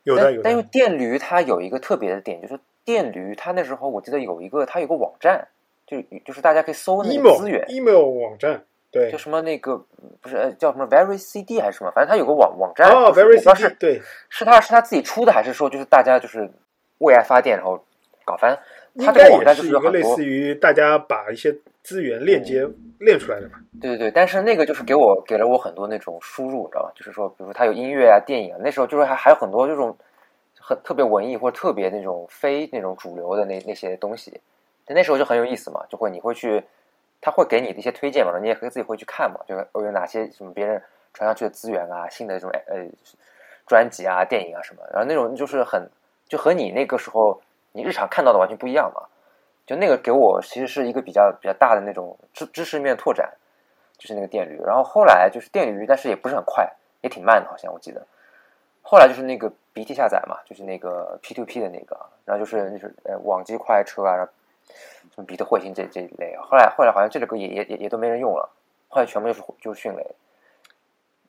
有的有的。但因为电驴它有一个特别的点，就是电驴它那时候我记得有一个它有个网站，就就是大家可以搜那个资源 email 网站，对，就什么那个不是呃叫什么 Very CD 还是什么，反正它有个网网站。哦，Very CD，对，是他是他自己出的，还是说就是大家就是为爱发电然后搞翻？应该也是一个类似于大家把一些资源链接链出来的嘛。对对对，但是那个就是给我给了我很多那种输入，你知道吧？就是说，比如说它有音乐啊、电影啊，那时候就是还还有很多这种很特别文艺或者特别那种非那种主流的那那些东西。那时候就很有意思嘛，就会你会去，他会给你的一些推荐嘛，你也可以自己会去看嘛，就是有哪些什么别人传上去的资源啊、新的这种呃专辑啊、电影啊什么，然后那种就是很就和你那个时候。你日常看到的完全不一样嘛？就那个给我其实是一个比较比较大的那种知知识面拓展，就是那个电驴。然后后来就是电驴，但是也不是很快，也挺慢的，好像我记得。后来就是那个 BT 下载嘛，就是那个 P2P 的那个，然后就是就是呃网际快车啊，什么比特彗星这这一类。后来后来好像这个歌也也也也都没人用了，后来全部就是就是迅雷。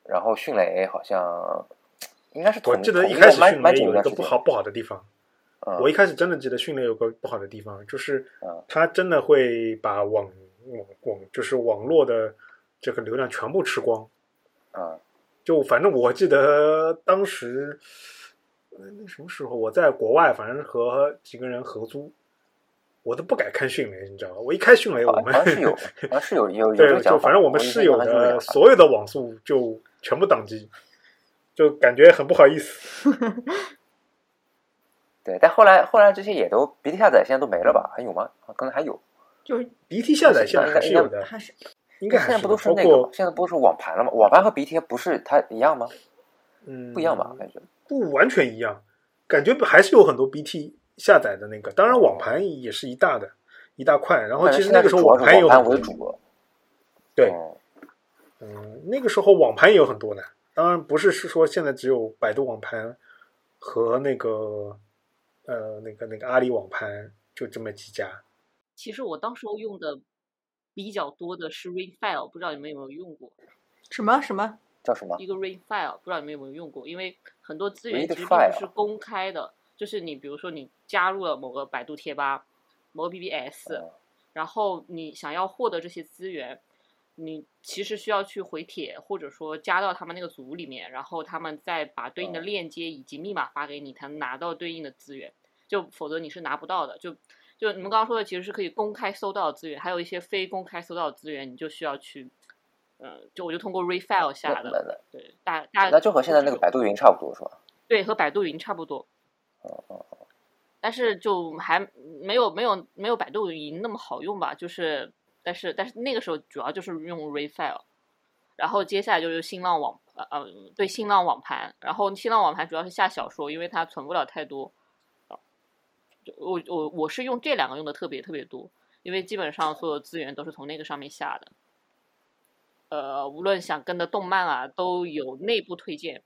然后迅雷好像应该是我记得一开始迅雷有一个不好不好的地方。我一开始真的记得迅雷有个不好的地方，就是它真的会把网网网就是网络的这个流量全部吃光。啊，就反正我记得当时那什么时候我在国外，反正和几个人合租，我都不敢看迅雷，你知道吗？我一开迅雷，我们是有是有 <laughs> 有对，就反正我们室友的所有的网速就全部宕机，就感觉很不好意思。<laughs> 对，但后来后来这些也都 BT 下载现在都没了吧？还有吗？可能还有，就是 BT 下载现在还是有的，还是应该现在不都是那个？现在不是网盘了吗？网盘和 BT 不是它一样吗？嗯，不一样吧？感觉不完全一样，感觉还是有很多 BT 下载的那个。当然，网盘也是一大的一大块。然后其实那个时候网盘有为主，对，嗯，那个时候网盘也有很多的。当然不是是说现在只有百度网盘和那个。呃，那个那个阿里网盘就这么几家。其实我当时候用的比较多的是 Rainfile，不知道你们有没有用过？什么什么叫什么？一个 Rainfile，不知道你们有没有用过？因为很多资源其实并不是公开的，就是你比如说你加入了某个百度贴吧、某个 BBS，然后你想要获得这些资源。你其实需要去回帖，或者说加到他们那个组里面，然后他们再把对应的链接以及密码发给你，才能拿到对应的资源。就否则你是拿不到的。就就你们刚刚说的，其实是可以公开搜到的资源，还有一些非公开搜到的资源，你就需要去，呃，就我就通过 refile 下的。对，大大那就和现在那个百度云差不多是吧？对，和百度云差不多。哦哦哦。但是就还没有没有没有百度云那么好用吧？就是。但是但是那个时候主要就是用 Refile，然后接下来就是新浪网呃呃对新浪网盘，然后新浪网盘主要是下小说，因为它存不了太多。我我我是用这两个用的特别特别多，因为基本上所有资源都是从那个上面下的。呃，无论想跟的动漫啊，都有内部推荐。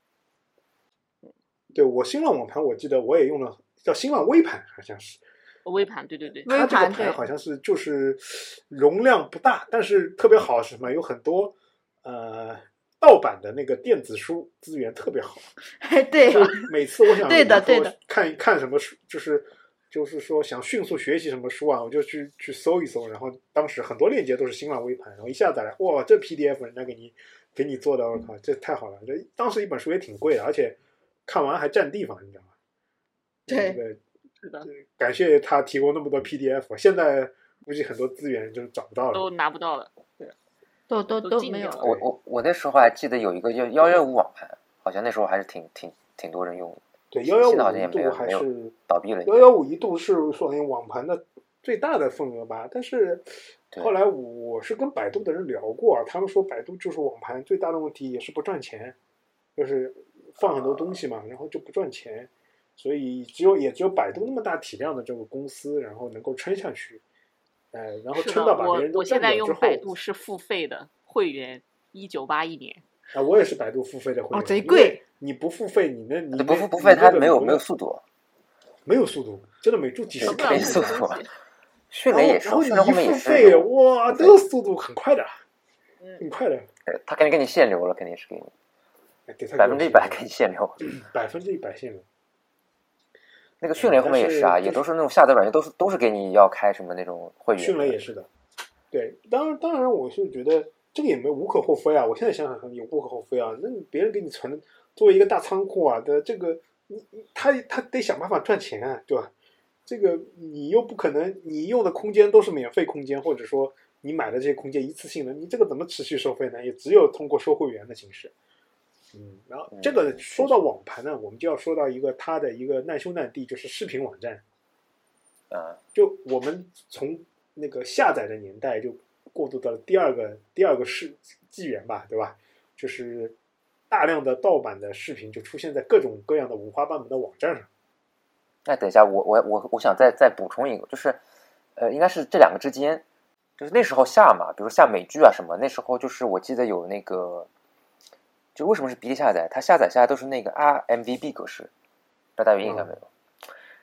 对我新浪网盘，我记得我也用了，叫新浪微盘，好像是。微盘对对对，它这个盘好像是就是容量不大，但是特别好是什么？有很多呃盗版的那个电子书资源特别好。对，每次我想对的对的看看什么书，就是就是说想迅速学习什么书啊，我就去去搜一搜，然后当时很多链接都是新浪微盘，然后一下载来，哇，这 PDF 人家给你给你做的，我靠，这太好了！这当时一本书也挺贵的，而且看完还占地方，你知道吗？对。是的，感谢他提供那么多 PDF，现在估计很多资源就找不到了，都拿不到了，对，都都都没有。我我我那时候还记得有一个叫幺幺五网盘，好像那时候还是挺挺挺多人用的。对，幺幺五一度还是倒闭了。幺幺五一度是说明网盘的最大的份额吧？但是后来我是跟百度的人聊过，他们说百度就是网盘最大的问题也是不赚钱，就是放很多东西嘛，然后就不赚钱。所以只有也只有百度那么大体量的这个公司，然后能够撑下去，哎，然后撑到把别人都占掉之后。我我现在用百度是付费的会员，一九八一年。啊，我也是百度付费的会员。哦，贼贵！你不付费，你那你不付不付费，它没有没有速度，没有速度，真的没就几十 K 速度。迅雷也是然，后迅然后你一雷后面也费，哇，这个速度很快的，嗯很快的，他肯定给你限流了，肯定是给你百分之一百给你限流。百分之一百限流。那个迅雷后面也是啊，是也都是那种下载软件，都是都是给你要开什么那种会员。迅雷也是的，对，当然当然，我是觉得这个也没无可厚非啊。我现在想想也无可厚非啊。那你别人给你存作为一个大仓库啊的这个，你你他他得想办法赚钱啊，对吧？这个你又不可能，你用的空间都是免费空间，或者说你买的这些空间一次性的，你这个怎么持续收费呢？也只有通过收会员的形式。嗯，然后这个说到网盘呢，我们就要说到一个它的一个难兄难弟，就是视频网站。啊，就我们从那个下载的年代就过渡到了第二个第二个世纪元吧，对吧？就是大量的盗版的视频就出现在各种各样的五花八门的网站上。那等一下，我我我我想再再补充一个，就是呃，应该是这两个之间，就是那时候下嘛，比如下美剧啊什么，那时候就是我记得有那个，就为什么是鼻涕下载？它下载下来都是那个 RMVB 格式，不知道大家有印象没有？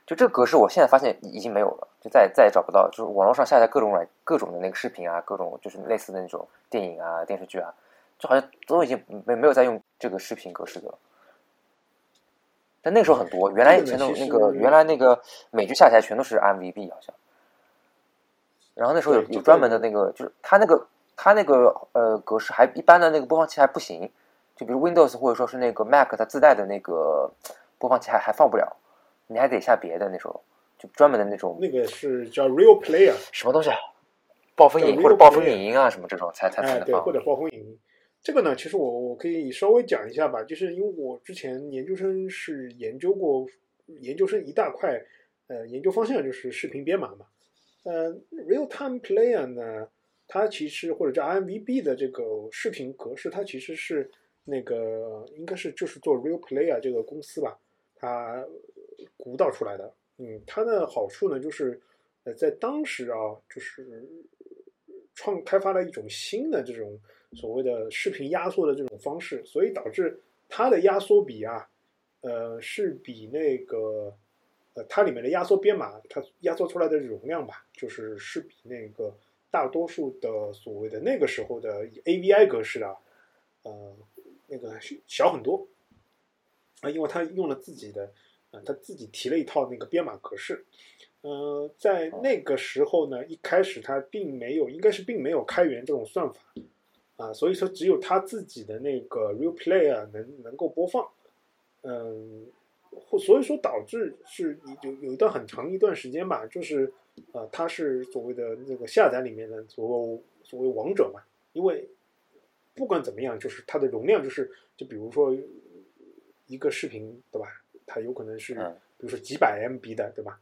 就这个格式，我现在发现已经没有了，就再再也找不到。就是网络上下载各种软各种的那个视频啊，各种就是类似的那种电影啊、电视剧啊，就好像都已经没没有在用这个视频格式的了。但那个时候很多，原来以前的那个原来那个美剧下载全都是 RMVB 好像，然后那时候有有专门的那个，就是它那个它那个呃格式还一般的那个播放器还不行，就比如 Windows 或者说是那个 Mac 它自带的那个播放器还还放不了，你还得下别的那时候就专门的那种那个是叫 Real Player，什么东西啊，暴风影叫或者暴风影音啊什么这种才才才能放或。者暴风影音。这个呢，其实我我可以稍微讲一下吧，就是因为我之前研究生是研究过，研究生一大块，呃，研究方向就是视频编码嘛。呃，Real Time Player 呢，它其实或者叫 RMVB 的这个视频格式，它其实是那个应该是就是做 Real Player 这个公司吧，它鼓捣出来的。嗯，它的好处呢，就是呃，在当时啊，就是创开发了一种新的这种所谓的视频压缩的这种方式，所以导致它的压缩比啊，呃，是比那个呃它里面的压缩编码，它压缩出来的容量吧，就是是比那个大多数的所谓的那个时候的 AVI 格式啊，呃，那个小很多。啊，因为他用了自己的，啊，他自己提了一套那个编码格式。呃，在那个时候呢，一开始他并没有，应该是并没有开源这种算法。啊，所以说只有他自己的那个 Real Player 能能够播放，嗯，或所以说导致是有有一段很长一段时间吧，就是呃，它是所谓的那个下载里面的所谓所谓王者嘛，因为不管怎么样，就是它的容量就是就比如说一个视频对吧，它有可能是嗯比如说几百 MB 的对吧？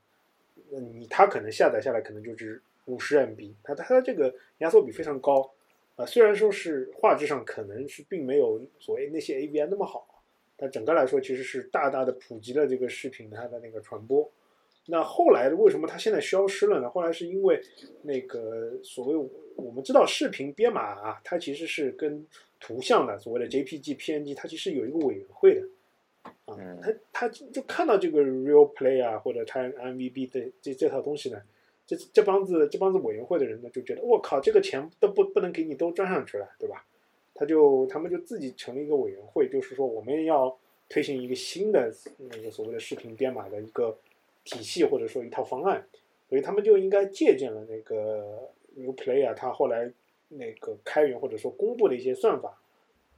那你它可能下载下来可能就是五十 MB，它它这个压缩比非常高啊、虽然说是画质上可能是并没有所谓那些 AVI 那么好，但整个来说其实是大大的普及了这个视频它的那个传播。那后来为什么它现在消失了呢？后来是因为那个所谓我们知道视频编码啊，它其实是跟图像的所谓的 JPG、PNG，它其实有一个委员会的啊嗯，他他就看到这个 Real Play 啊，或者它 MVB 的这这套东西呢，这这帮子这帮子委员会的人呢，就觉得我靠，这个钱都不不能给你都赚上去了，对吧？他就他们就自己成立一个委员会，就是说我们要推行一个新的那个所谓的视频编码的一个体系或者说一套方案，所以他们就应该借鉴了那个 New Play 啊，它后来那个开源或者说公布的一些算法，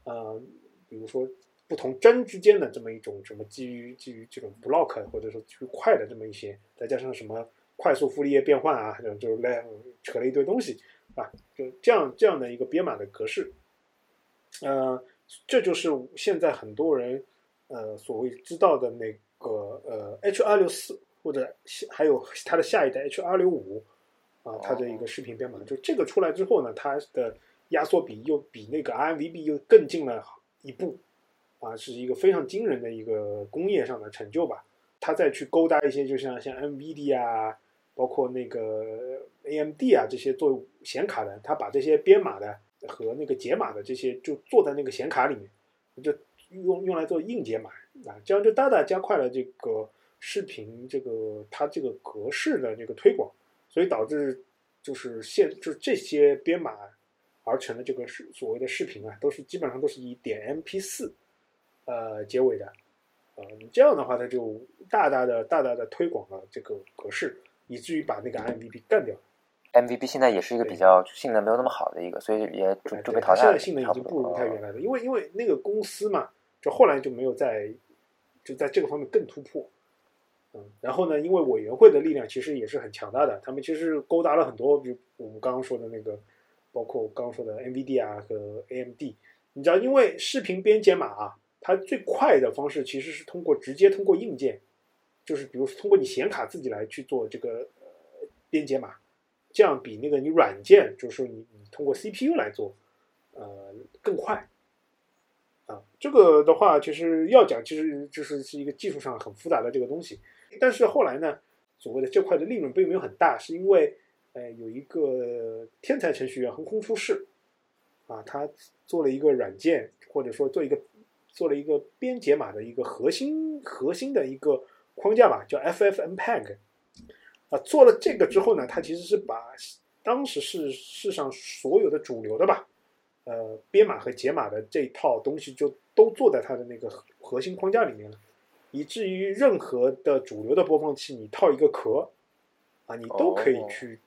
呃，比如说不同帧之间的这么一种什么基于基于这种 block 或者说基于块的这么一些，再加上什么快速傅立叶变换啊，就就来扯了一堆东西啊，就这样这样的一个编码的格式，呃，这就是现在很多人呃所谓知道的那个呃 H 二六四或者还有它的下一代 H 二六五啊，它的一个视频编码，就这个出来之后呢，它的压缩比又比那个 RMVB 又更进了一步啊，是一个非常惊人的一个工业上的成就吧。它再去勾搭一些，就像像 NVD 啊，包括那个 AMD 啊这些做显卡的，它把这些编码的和那个解码的这些就做在那个显卡里面，就用用来做硬解码啊，这样就大大加快了这个视频这个它这个格式的这个推广。所以导致就是现就是这些编码而成的这个是所谓的视频啊，都是基本上都是以点 MP 四呃结尾的，呃，你这样的话，它就大大的大大的推广了这个格式，以至于把那个 MVP 干掉了。MVP 现在也是一个比较性能没有那么好的一个，所以也就哎就被淘汰了。性能已经不如它原来。来的，因为因为那个公司嘛，就后来就没有在就在这个方面更突破。然后呢，因为委员会的力量其实也是很强大的，他们其实勾搭了很多，比如我们刚刚说的那个，包括刚刚说的 NVIDIA 啊和 AMD。你知道，因为视频编解码啊，它最快的方式其实是通过直接通过硬件，就是比如说通过你显卡自己来去做这个呃编解码，这样比那个你软件，就是说你你通过 CPU 来做，呃更快。啊，这个的话，其实要讲，其实就是是一个技术上很复杂的这个东西。但是后来呢，所谓的这块的利润并没有很大，是因为呃有一个天才程序员横空出世，啊，他做了一个软件，或者说做一个做了一个编解码的一个核心核心的一个框架吧，叫 FFmpeg。啊，做了这个之后呢，他其实是把当时是世上所有的主流的吧，呃，编码和解码的这一套东西就都做在它的那个核心框架里面了，以至于任何的主流的播放器，你套一个壳，啊，你都可以哦。去，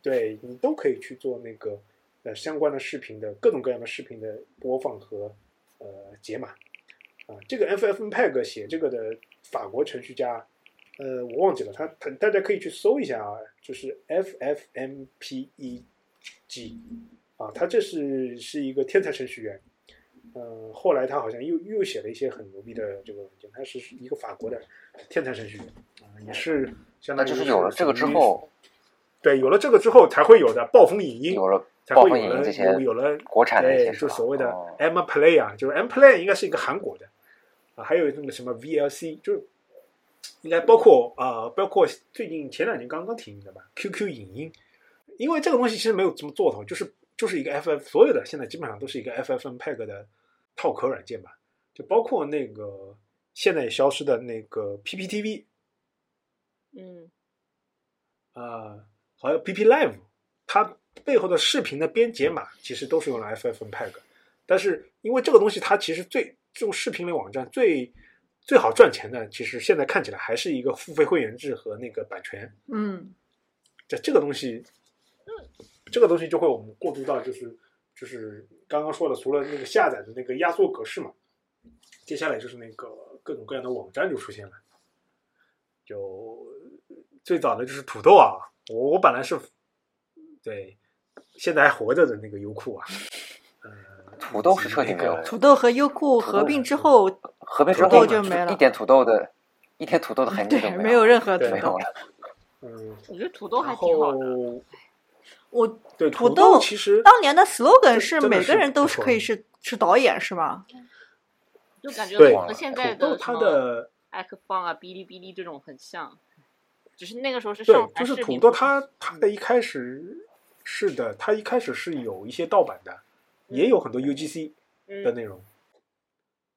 对你都可以去做那个呃相关的视频的各种各样的视频的播放和呃解码，啊，这个 FFmpeg 写这个的法国程序家，呃，我忘记了，他他大家可以去搜一下啊，就是 FFmpeg 啊，他这是是一个天才程序员，嗯、后来他好像又又写了一些很牛逼的这个文件，他是一个法国的天才程序员啊、也是相当于就是有了这个之后，对，有了这个之后才会有的暴风影音，有了才会有了这些有有了国产的一对，些就所谓的哦 M Play 啊，就是 M Play 应该是一个韩国的啊，还有那个什么 VLC，就是应该包括啊、呃包括最近前两年刚刚停的吧，QQ 影音，因为这个东西其实没有什么做头，就是就是一个 FF，所有的现在基本上都是一个 FFmpeg 的套壳软件吧，就包括那个现在也消失的那个 PPTV 嗯，啊、还有 PP Live，它背后的视频的编解码其实都是用了 FFmpeg，但是因为这个东西它其实最这种视频类网站最最好赚钱的，其实现在看起来还是一个付费会员制和那个版权。嗯，这这个东西，这个东西就会我们过渡到就是就是刚刚说的，除了那个下载的那个压缩格式嘛，接下来就是那个各种各样的网站就出现了。就最早的就是土豆啊，我我本来是对现在还活着的那个优酷啊，呃，土豆是彻底没有那个土豆和优酷合并之后，合并之后就没了一点土豆的，一点土豆的痕迹都没有没有任何土豆。了。嗯，我觉得土豆还挺好的。后我对土豆豆其实当年的 slogan 是每个人都是可以是是导演是吗？就感觉对和现在土豆它的什么的爱克放啊、哔哩哔哩这种很像，只是那个时候是对上，传就是土豆它它的一开始是的，它一开始是有一些盗版的，也有很多 UGC 的嗯。内容，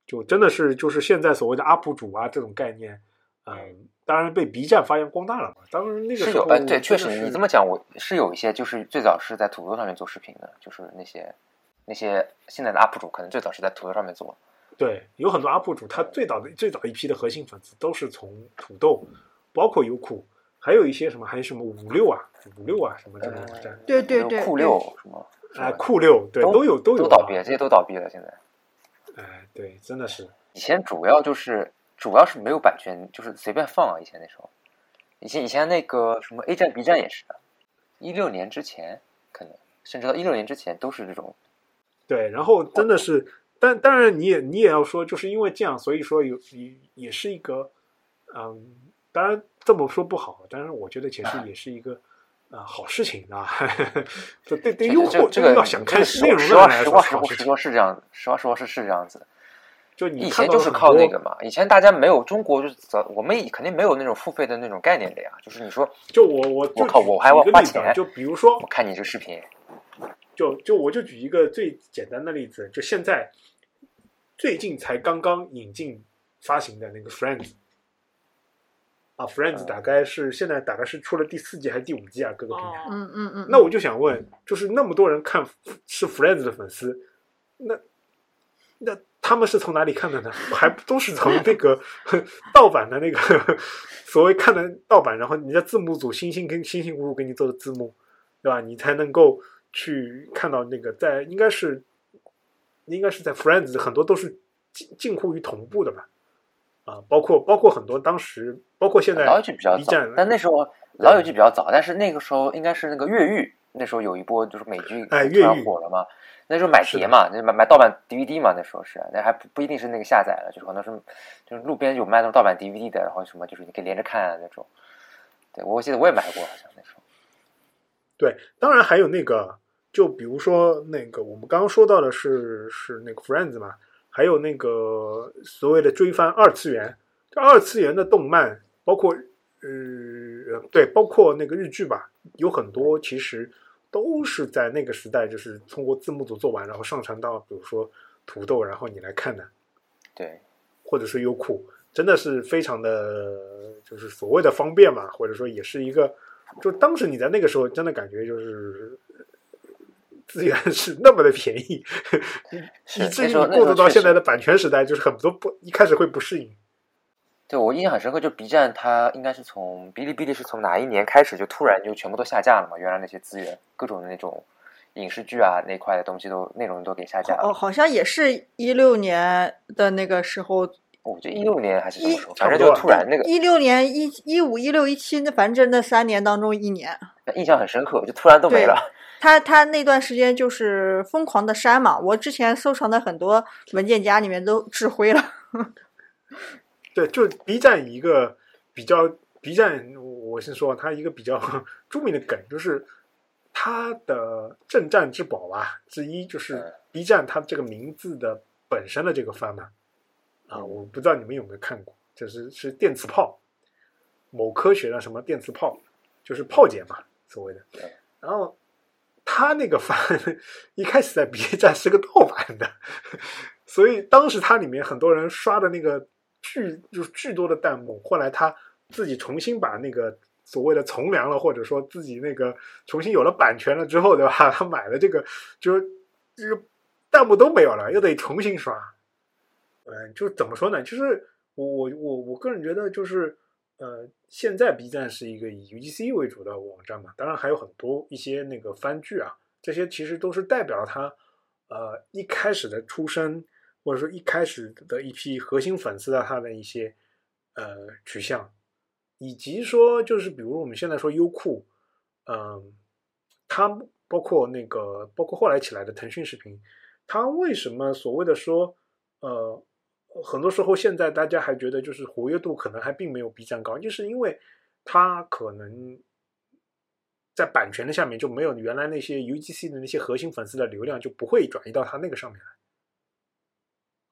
就真的是就是现在所谓的 UP 主啊这种概念，嗯，当然被 B 站发扬光大了嘛。当然那个时候是有，哎，对，确实你这么讲，我是有一些就是最早是在土豆上面做视频的，就是那些那些现在的 UP 主可能最早是在土豆上面做，对，有很多 UP 主，他最早的最早一批的核心粉丝都是从土豆，包括优酷，还有一些什么，还有什么五六啊、五六啊什么这种网站，对对对，酷对六什么，哎，酷六，对，都都有都有啊都倒闭了，这些都倒闭了。现在哎，对，真的是，以前主要就是主要是没有版权，就是随便放啊。以前那时候，以前以前那个什么 A 站、B 站也是的，一六年之前可能甚至到一六年之前都是这种对，然后真的是，但当然你也你也要说，就是因为这样，所以说有也也是一个，嗯，当然这么说不好，但是我觉得其实也是一个。啊，好事情啊！<laughs> 对对对，用户这个要想看这内容的个实话人来说实话实话是这样，实话实话是是这样子的。就你以前就是靠那个嘛，以前大家没有中国就是早，我们肯定没有那种付费的那种概念的呀。就是你说就我我就我靠我还要花钱就比如说我，看你这视频，就就我就举一个最简单的例子，就现在最近才刚刚引进发行的那个 Friends，啊，Friends 嗯大概是现在大概是出了第四季还是第五季啊？各个平台。哦，嗯嗯嗯，那我就想问，就是那么多人看是 Friends 的粉丝，那那他们是从哪里看的呢？<laughs> 还不都是从那个 <laughs> 盗版的那个所谓看的盗版，然后人家字幕组辛辛跟辛辛苦苦给你做的字幕，对吧？你才能够去看到那个在应该是应该是在 Friends 很多都是近近乎于同步的吧？啊，包括包括很多当时，包括现在 B 站，但那时候老友记比较早，但是那个时候应该是那个越狱，那时候有一波就是美剧突然哎越狱火了嘛，那时候买碟嘛，那买买盗版 DVD 嘛，那时候是，那还不不一定是那个下载了，就是可能是就是路边有卖那种盗版 DVD 的，然后什么就是你可以连着看啊那种。对，我记得我也买过，好像那时候。对，当然还有那个，就比如说那个我们刚刚说到的是是那个 Friends 嘛，还有那个所谓的追番二次元，这二次元的动漫，包括呃对，包括那个日剧吧，有很多其实都是在那个时代，就是通过字幕组做完，然后上传到比如说土豆，然后你来看的，对，或者是优酷，真的是非常的，就是所谓的方便嘛，或者说也是一个，就当时你在那个时候真的感觉就是呃资源 <laughs> 是那么的便宜，<laughs> 是以至于过渡到现在的版权时代，就是很多不一开始会不适应。对我印象很深刻，就 B 站它应该是从哔哩哔哩是从哪一年开始就突然就全部都下架了嘛？原来那些资源，各种的那种影视剧啊那块的东西都内容都给下架了哦，好像也是一六年的那个时候，我觉得一六年还是什么时候，反正就突然那个一六年、一一五、一六、一七，那反正那三年当中一年，印象很深刻，就突然都没了。他他那段时间就是疯狂的删嘛，我之前收藏的很多文件夹里面都 <laughs> 质灰了。对，就 B 站一个比较 B 站，我先说它一个比较 <laughs> 著名的梗，就是它的镇站之宝吧之一，就是嗯 B 站它这个名字的本身的这个番嘛。啊，嗯我不知道你们有没有看过，就是是电磁炮，某科学的什么电磁炮，就是炮姐嘛，所谓的对。然后他那个番 <laughs> 一开始在 B 站是个盗版的，<laughs> 所以当时它里面很多人刷的那个巨就是巨多的弹幕，后来他自己重新把那个所谓的从良了，或者说自己那个重新有了版权了之后，对吧？<laughs> 他买了这个，就是这个弹幕都没有了，又得重新刷。嗯，就怎么说呢？就是我我我我个人觉得，就是呃，现在 B 站是一个以 UGC 为主的网站嘛，当然还有很多一些那个番剧啊，这些其实都是代表了它呃一开始的出身，或者说一开始的一批核心粉丝的他的一些呃取向，以及说就是比如我们现在说优酷，嗯、它包括那个包括后来起来的腾讯视频，它为什么所谓的说呃很多时候现在大家还觉得就是活跃度可能还并没有 B 站高，就是因为它可能在版权的下面就没有原来那些 UGC 的那些核心粉丝的流量就不会转移到它那个上面来。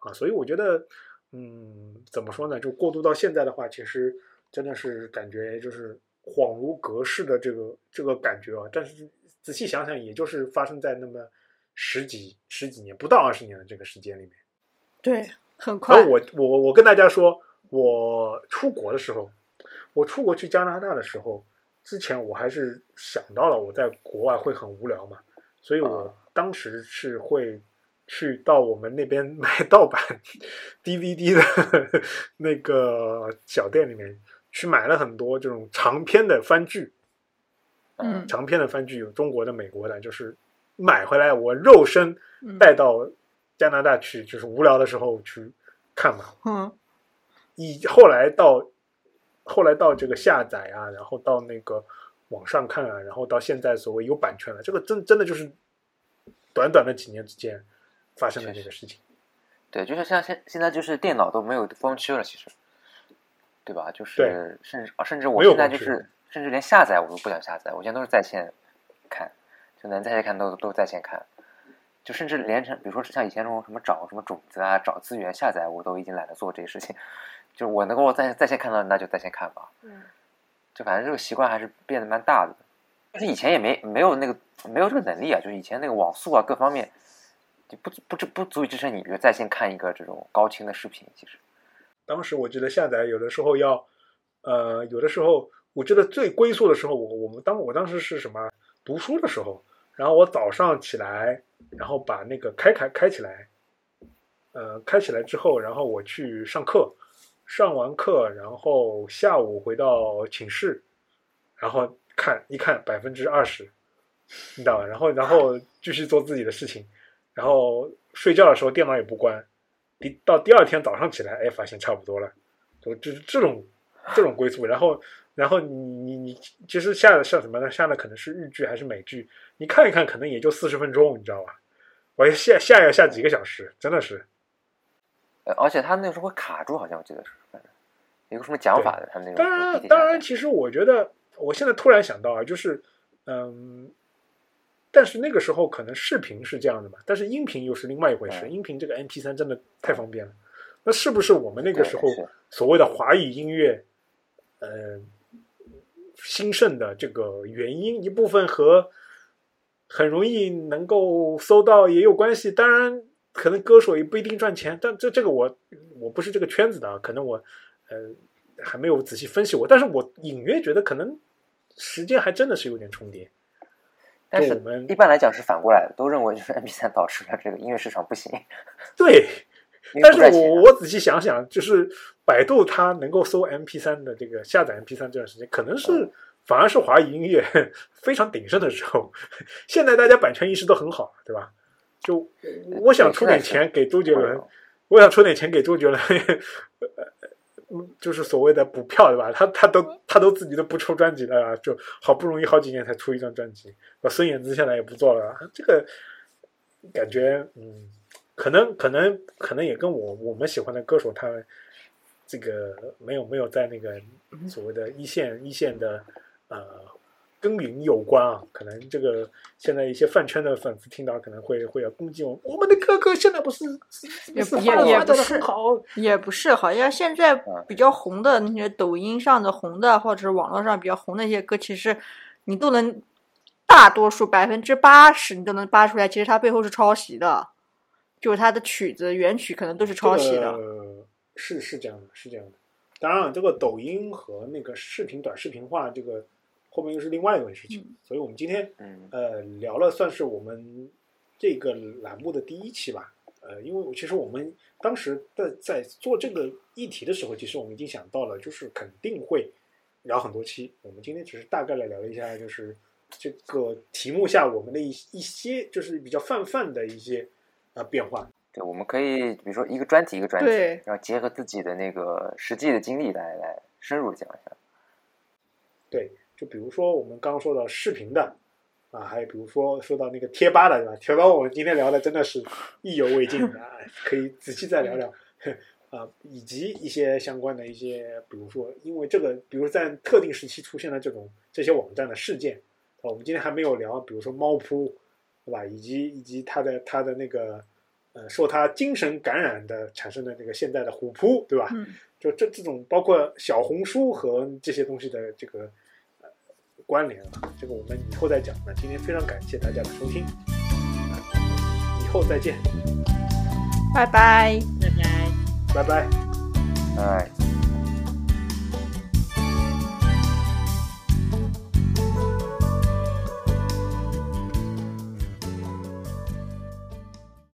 啊，所以我觉得嗯怎么说呢，就过渡到现在的话，其实真的是感觉就是恍如隔世的这个这个感觉啊，但是仔细想想，也就是发生在那么十几十几年不到二十年的这个时间里面。对，很快。我我我跟大家说，我出国的时候，我出国去加拿大的时候，之前我还是想到了我在国外会很无聊嘛，所以我当时是会去到我们那边买 <laughs> 盗版 <laughs> DVD 的 <laughs> 那个小店里面去买了很多这种长篇的番剧，嗯。长篇的番剧有中国的、美国的，就是买回来我肉身嗯。带到加拿大去，就是无聊的时候去看嘛。嗯。以后来到后来到这个下载啊，然后到那个网上看啊，然后到现在所谓有版权了，这个真真的就是短短的几年之间发生的这个事情。对，就是像现现在就是电脑都没有风区了，其实，对吧？就是甚至啊甚至我现在就是甚至连下载我都不想下载，我现在都是在线看，就能在线看都都在线看，就甚至连成比如说像以前那种什么找什么种子啊、找资源下载，我都已经懒得做这些事情，<laughs> 就我能够在在线看到那就在线看吧，嗯 <laughs> 就反正这个习惯还是变得蛮大的。就是以前也没没有那个没有这个能力啊，就是以前那个网速啊各方面就就不不不不足以支撑你，比如在线看一个这种高清的视频。其实，当时我记得下载有的时候要呃，有的时候我记得最龟速的时候，我我们当我当时是什么读书的时候，然后我早上起来，然后把那个开开开起来，呃，开起来之后，然后我去上课，上完课，然后下午回到寝室，然后看一看百分之二十，你知道吧？然后然后继续做自己的事情，然后睡觉的时候电脑也不关，第到第二天早上起来，哎，发现差不多了，就就是这种这种归宿。然后然后你你你其实下的下什么呢？下的可能是日剧还是美剧？你看一看，可能也就四十分钟，你知道吧？我要下下要下几个小时，真的是。呃，而且他那个时候会卡住，好像我记得是，反正有个什么讲法的，他那个当然，当然，其实我觉得，我现在突然想到啊，就是，嗯，但是那个时候可能视频是这样的嘛，但是音频又是另外一回事。嗯音频这个 MP 3真的太方便了，那是不是我们那个时候所谓的华语音乐，呃，兴盛的这个原因，一部分和很容易能够搜到也有关系。当然，可能歌手也不一定赚钱，但这这个我我不是这个圈子的啊，可能我呃还没有仔细分析过，但是我隐约觉得可能时间还真的是有点重叠。但是我们一般来讲是反过来的，都认为就是 MP 3 <laughs> 导致了这个音乐市场不行，<laughs> 对，但是我我仔细想想，就是百度它能够搜 MP 3的这个下载 MP 3这段时间，可能嗯是反而是华语音乐 <laughs> 非常鼎盛的时候。现在大家版权意识都很好，对吧？就我想出点钱给周杰伦，我想出点钱给周杰伦，就是所谓的补票，对吧？他他都他都自己都不出专辑了，就好不容易好几年才出一张专辑。我孙燕姿现在也不做了，这个感觉，嗯，可能可能可能也跟我我们喜欢的歌手他们这个没有没有在那个所谓的一线一线的呃耕耘有关啊。可能这个现在一些饭圈的粉丝听到可能会会要攻击我，我们的哥哥现在不是也是也也不是好，也不是，好像现在嗯比较红的那些抖音上的红的，或者是网络上比较红的一些歌，其实你都能大多数百分之八十你都能扒出来，其实它背后是抄袭的，就是它的曲子原曲可能都是抄袭的。呃，是是这样的，是这样的。当然，这个抖音和那个视频短视频化，这个后面又是另外一回事情。所以我们今天嗯呃聊了，算是我们这个栏目的第一期吧。呃，因为其实我们当时在在做这个议题的时候，其实我们已经想到了，就是肯定会聊很多期。我们今天只是大概的聊了一下，就是这个题目下我们的一一些就是比较泛泛的一些呃变化。对，我们可以比如说一个专题一个专题，对然后结合自己的那个实际的经历来来深入讲一下。对，就比如说我们刚刚说到视频的啊，还有比如说说到那个贴吧的，对吧？贴吧我们今天聊的真的是意犹未尽，啊可以仔细再聊聊 <laughs> 啊，以及一些相关的一些，比如说因为这个，比如在特定时期出现的这种这些网站的事件，啊，我们今天还没有聊，比如说猫扑，对吧？以及以及它的它的那个呃，受它精神感染的产生的那个现在的虎扑，对吧？嗯，就这这种包括小红书和这些东西的这个呃关联啊，这个我们以后再讲。那今天非常感谢大家的收听，以后再见，拜拜。拜拜。拜拜。拜。